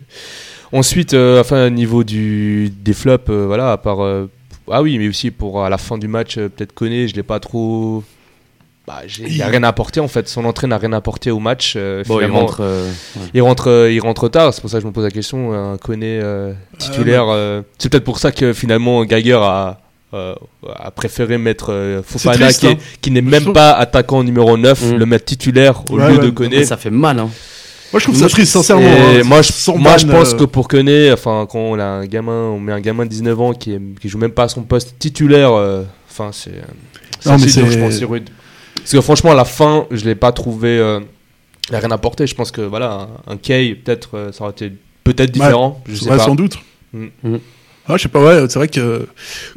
Speaker 3: Ensuite, euh, enfin, au niveau du des flops, euh, voilà, à part euh, ah oui, mais aussi pour à la fin du match, euh, peut-être Koné, je l'ai pas trop. Bah, il n'y a
Speaker 2: Il-
Speaker 3: rien apporté en fait. Son entrée n'a rien apporté au match. euh,
Speaker 4: Bon, il
Speaker 3: finalement.
Speaker 4: rentre. euh, ouais.
Speaker 3: Il rentre, euh, il rentre tard, c'est pour ça que je me pose la question. Un Koné euh, titulaire, euh, c'est peut-être pour ça que finalement Geiger a, euh, a préféré mettre euh, Fofana,
Speaker 2: triste,
Speaker 3: qui,
Speaker 2: hein.
Speaker 3: qui n'est
Speaker 2: Je
Speaker 3: même
Speaker 2: trouve-
Speaker 3: pas attaquant numéro 9,
Speaker 4: Mm.
Speaker 3: le mettre titulaire au
Speaker 2: Ouais,
Speaker 3: lieu
Speaker 2: ouais.
Speaker 3: de Koné.
Speaker 4: ça fait mal. Hein.
Speaker 2: Moi, je trouve
Speaker 3: Moi,
Speaker 2: ça triste, sincèrement. Hein.
Speaker 3: moi, je,
Speaker 2: Sans
Speaker 3: moi, je pense
Speaker 2: euh,
Speaker 3: que pour Koné, enfin, quand on a un gamin, on met un gamin de 19 ans qui, est, qui joue même pas à son poste titulaire, euh, enfin, c'est.
Speaker 2: Non, mais
Speaker 3: assez dur,
Speaker 2: c'est-
Speaker 3: je pense, c'est rude. Parce que franchement, à la fin, je l'ai pas trouvé. euh, il a rien apporté. Je pense que voilà, un, un Kay, peut-être, euh, ça aurait été peut-être différent. je sais
Speaker 2: Ouais,
Speaker 3: pas.
Speaker 2: sans doute.
Speaker 3: Mm.
Speaker 4: Mm.
Speaker 2: Ah, je sais pas, ouais, c'est vrai que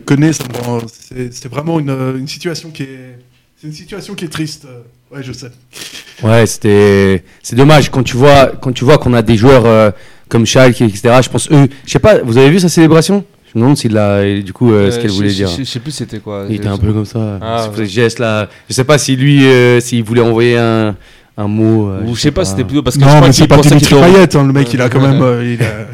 Speaker 2: Koné, c'est vraiment une, une situation qui est. C'est une situation qui est triste. euh, Ouais, je sais.
Speaker 4: Ouais, c'était c'est dommage quand tu vois quand tu vois qu'on a des joueurs euh, comme Schalke etc. Je pense eux, je sais pas, vous avez vu sa célébration? Je me demande s'il a du coup euh, ce
Speaker 3: Euh,
Speaker 4: qu'elle voulait dire.
Speaker 3: Je, sais plus c'était quoi.
Speaker 4: Il était un peu comme ça.
Speaker 3: Ah, ouais.
Speaker 4: geste là. Je sais pas si lui euh, s'il voulait envoyer un un mot. euh,
Speaker 3: Ou je sais pas, c'était plutôt parce que je
Speaker 2: Non,
Speaker 3: crois
Speaker 2: mais
Speaker 3: qu'il
Speaker 2: c'est pas Dimitri Payet, hein, le mec, il a quand même. euh, il, a,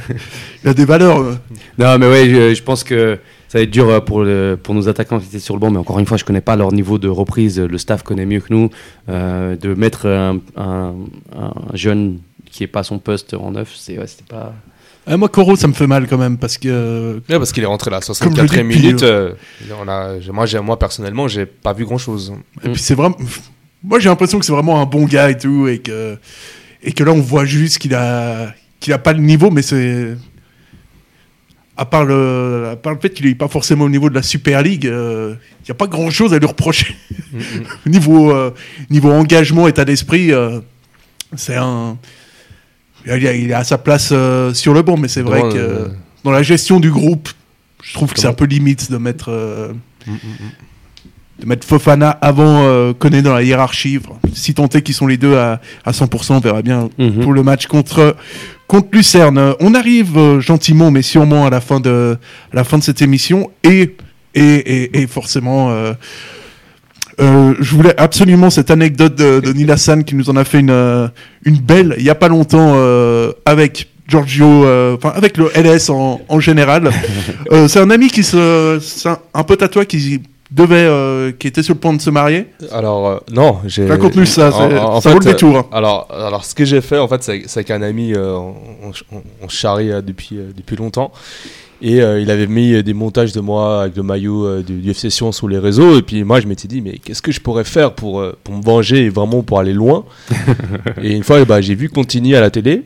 Speaker 2: il a des valeurs. euh.
Speaker 4: Non, mais ouais, je, je pense que ça va être dur pour, le- pour nos attaquants qui étaient sur le banc. Mais encore une fois, je connais pas leur niveau de reprise. Le staff connaît mieux que nous. Euh, de mettre un, un- un jeune qui est pas à son poste en neuf, c'est ouais, c'était pas.
Speaker 2: Ah, moi, Coro, ça me fait mal quand même parce que. euh,
Speaker 3: Ouais, parce qu'il est rentré là,
Speaker 2: Comme je le dis
Speaker 3: 64
Speaker 2: depuis,
Speaker 3: minutes. euh, on a, moi, moi, personnellement, j'ai pas vu grand chose.
Speaker 2: Et puis c'est vraiment. Moi j'ai l'impression que c'est vraiment un bon gars et tout, et que, et que là on voit juste qu'il a, qu'il a pas le niveau, mais c'est. À part le, à part le fait qu'il est pas forcément au niveau de la Super League, il n'y a pas grand chose à lui reprocher. <laughs> niveau, euh, niveau engagement, état d'esprit, euh, c'est un. Il est, il à sa place euh, sur le banc, mais c'est vrai que
Speaker 3: euh,
Speaker 2: dans la gestion du groupe, je trouve que c'est un peu limite de mettre. euh, de mettre Fofana avant euh, Koné dans la hiérarchie. Enfin, si tant est qu'ils sont les deux à, à 100%, on verra bien
Speaker 4: Mhm.
Speaker 2: pour le match contre, contre Lucerne. On arrive gentiment mais sûrement à la fin de, à la fin de cette émission et, et, et, et forcément... euh, je voulais absolument cette anecdote de, de Neil Hassan qui nous en a fait une, euh, une belle il y a pas longtemps euh, avec Giorgio, euh, enfin avec le LS en, en général. <laughs> C'est un ami qui se, c'est un, un pote à toi qui devait, qui était sur le point de se marier.
Speaker 3: Alors, non, j'ai.
Speaker 2: Raconte-nous ça,
Speaker 3: en-
Speaker 2: c'est-
Speaker 3: en-
Speaker 2: ça
Speaker 3: fait,
Speaker 2: vaut le détour. hein.
Speaker 3: Alors, alors, ce que j'ai fait, en fait, c'est qu'un ami, on, on, on charrie depuis, depuis longtemps. Et euh, il avait mis euh, des montages de moi avec le maillot euh, du, du FC Sion sur les réseaux. Et puis moi, je m'étais dit, mais qu'est-ce que je pourrais faire pour, euh, pour me venger et vraiment pour aller loin? <laughs> Et une fois, bah, j'ai vu Contini à la télé.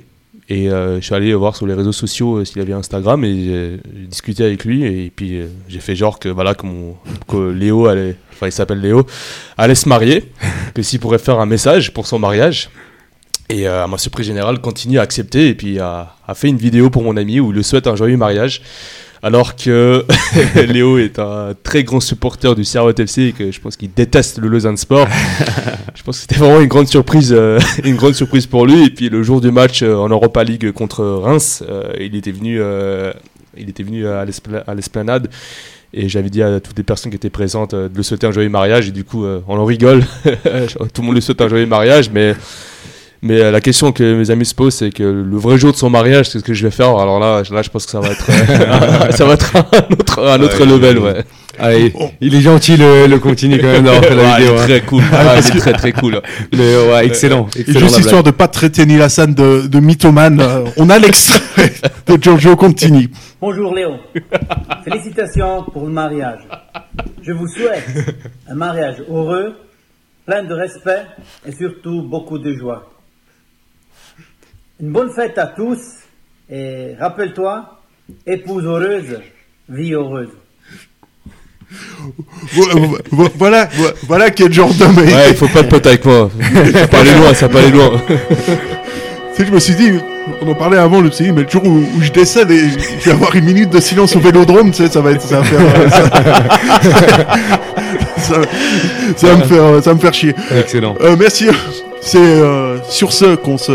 Speaker 3: Et je suis allé voir sur les réseaux sociaux s'il avait Instagram et j'ai discuté avec lui. Et puis j'ai fait genre que, voilà, que, mon- que Léo allait, enfin il s'appelle Léo, allait se marier, <laughs> que s'il pourrait faire un message pour son mariage. Et euh, à ma surprise générale, Contini a accepté et puis a, a fait une vidéo pour mon ami où il lui souhaite un joyeux mariage. Alors que <laughs> Léo est un très grand supporter du Servette FC et que je pense qu'il déteste le Lausanne Sport. <laughs> je pense que c'était vraiment une grande surprise, euh, <laughs> une grande surprise pour lui. Et puis le jour du match euh, en Europa League contre Reims, euh, il était venu, il était venu à l'espla- à l'esplanade. Et j'avais dit à toutes les personnes qui étaient présentes de le souhaiter un joyeux mariage. Et du coup, on en rigole. Tout le monde lui souhaite un joyeux mariage. Mais, mais euh, la question que mes amis se posent, c'est que le vrai jour de son mariage, c'est ce que je vais faire. Alors là, là je pense que ça va être, euh, <laughs> ça va être un autre, un autre
Speaker 4: Ouais,
Speaker 3: level.
Speaker 4: il-
Speaker 3: Ouais.
Speaker 4: Allez,
Speaker 2: Oh.
Speaker 4: il est gentil le, le continue quand même d'avoir fait la
Speaker 3: Ouais, il
Speaker 4: vidéo.
Speaker 3: est
Speaker 4: hein.
Speaker 3: très cool. Ouais, il est très très cool.
Speaker 4: Mais ouais, excellent.
Speaker 2: Et juste histoire
Speaker 4: blague.
Speaker 2: de pas traiter Neil Hassan de, de mythomane, euh, on a l'extrait <laughs> de Giorgio Contini.
Speaker 8: Bonjour Léo. Félicitations pour le mariage. Je vous souhaite un mariage heureux, plein de respect et surtout beaucoup de joie. Une bonne fête à tous et rappelle-toi, épouse heureuse, vie heureuse.
Speaker 2: Vo- vo- vo- Voilà, vo- voilà quel genre d'homme.
Speaker 3: Ouais, il faut pas être pote avec moi. Ça peut aller loin, ça aller loin. <laughs>
Speaker 2: Tu sais, je me suis dit, on en parlait avant, je me suis dit, mais le jour où, où je décède et je vais avoir une minute de silence au vélodrome, tu sais, ça va être, ça va faire, euh, ça, <laughs> ça- ça va me faire, ça va me faire chier.
Speaker 4: Excellent.
Speaker 2: Euh, merci. C'est euh, sur ce qu'on se,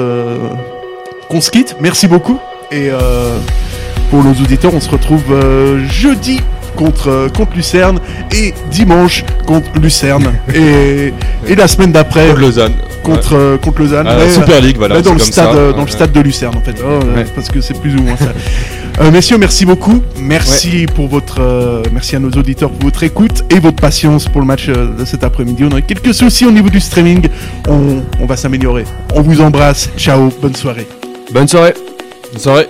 Speaker 2: qu'on se quitte. Merci beaucoup. Et euh, pour nos auditeurs, on se retrouve euh, jeudi contre, euh, contre Lucerne et dimanche contre Lucerne. <laughs> Et, et la semaine d'après
Speaker 3: Pour Lausanne.
Speaker 2: contre, euh, contre Lausanne.
Speaker 3: Ah,
Speaker 2: Mais,
Speaker 3: Super League, voilà.
Speaker 2: Là, dans le stade,
Speaker 3: ça.
Speaker 2: dans le
Speaker 3: Ouais.
Speaker 2: stade de Lucerne en fait, Oh,
Speaker 4: Ouais.
Speaker 2: parce que c'est plus ou moins ça. Euh, messieurs, merci beaucoup. Merci pour votre, euh, merci à nos auditeurs pour votre écoute et votre patience pour le match euh, de cet après-midi. On a quelques soucis au niveau du streaming. On, on va s'améliorer. On vous embrasse. Ciao. Bonne soirée.
Speaker 4: Bonne soirée.
Speaker 3: Bonne soirée.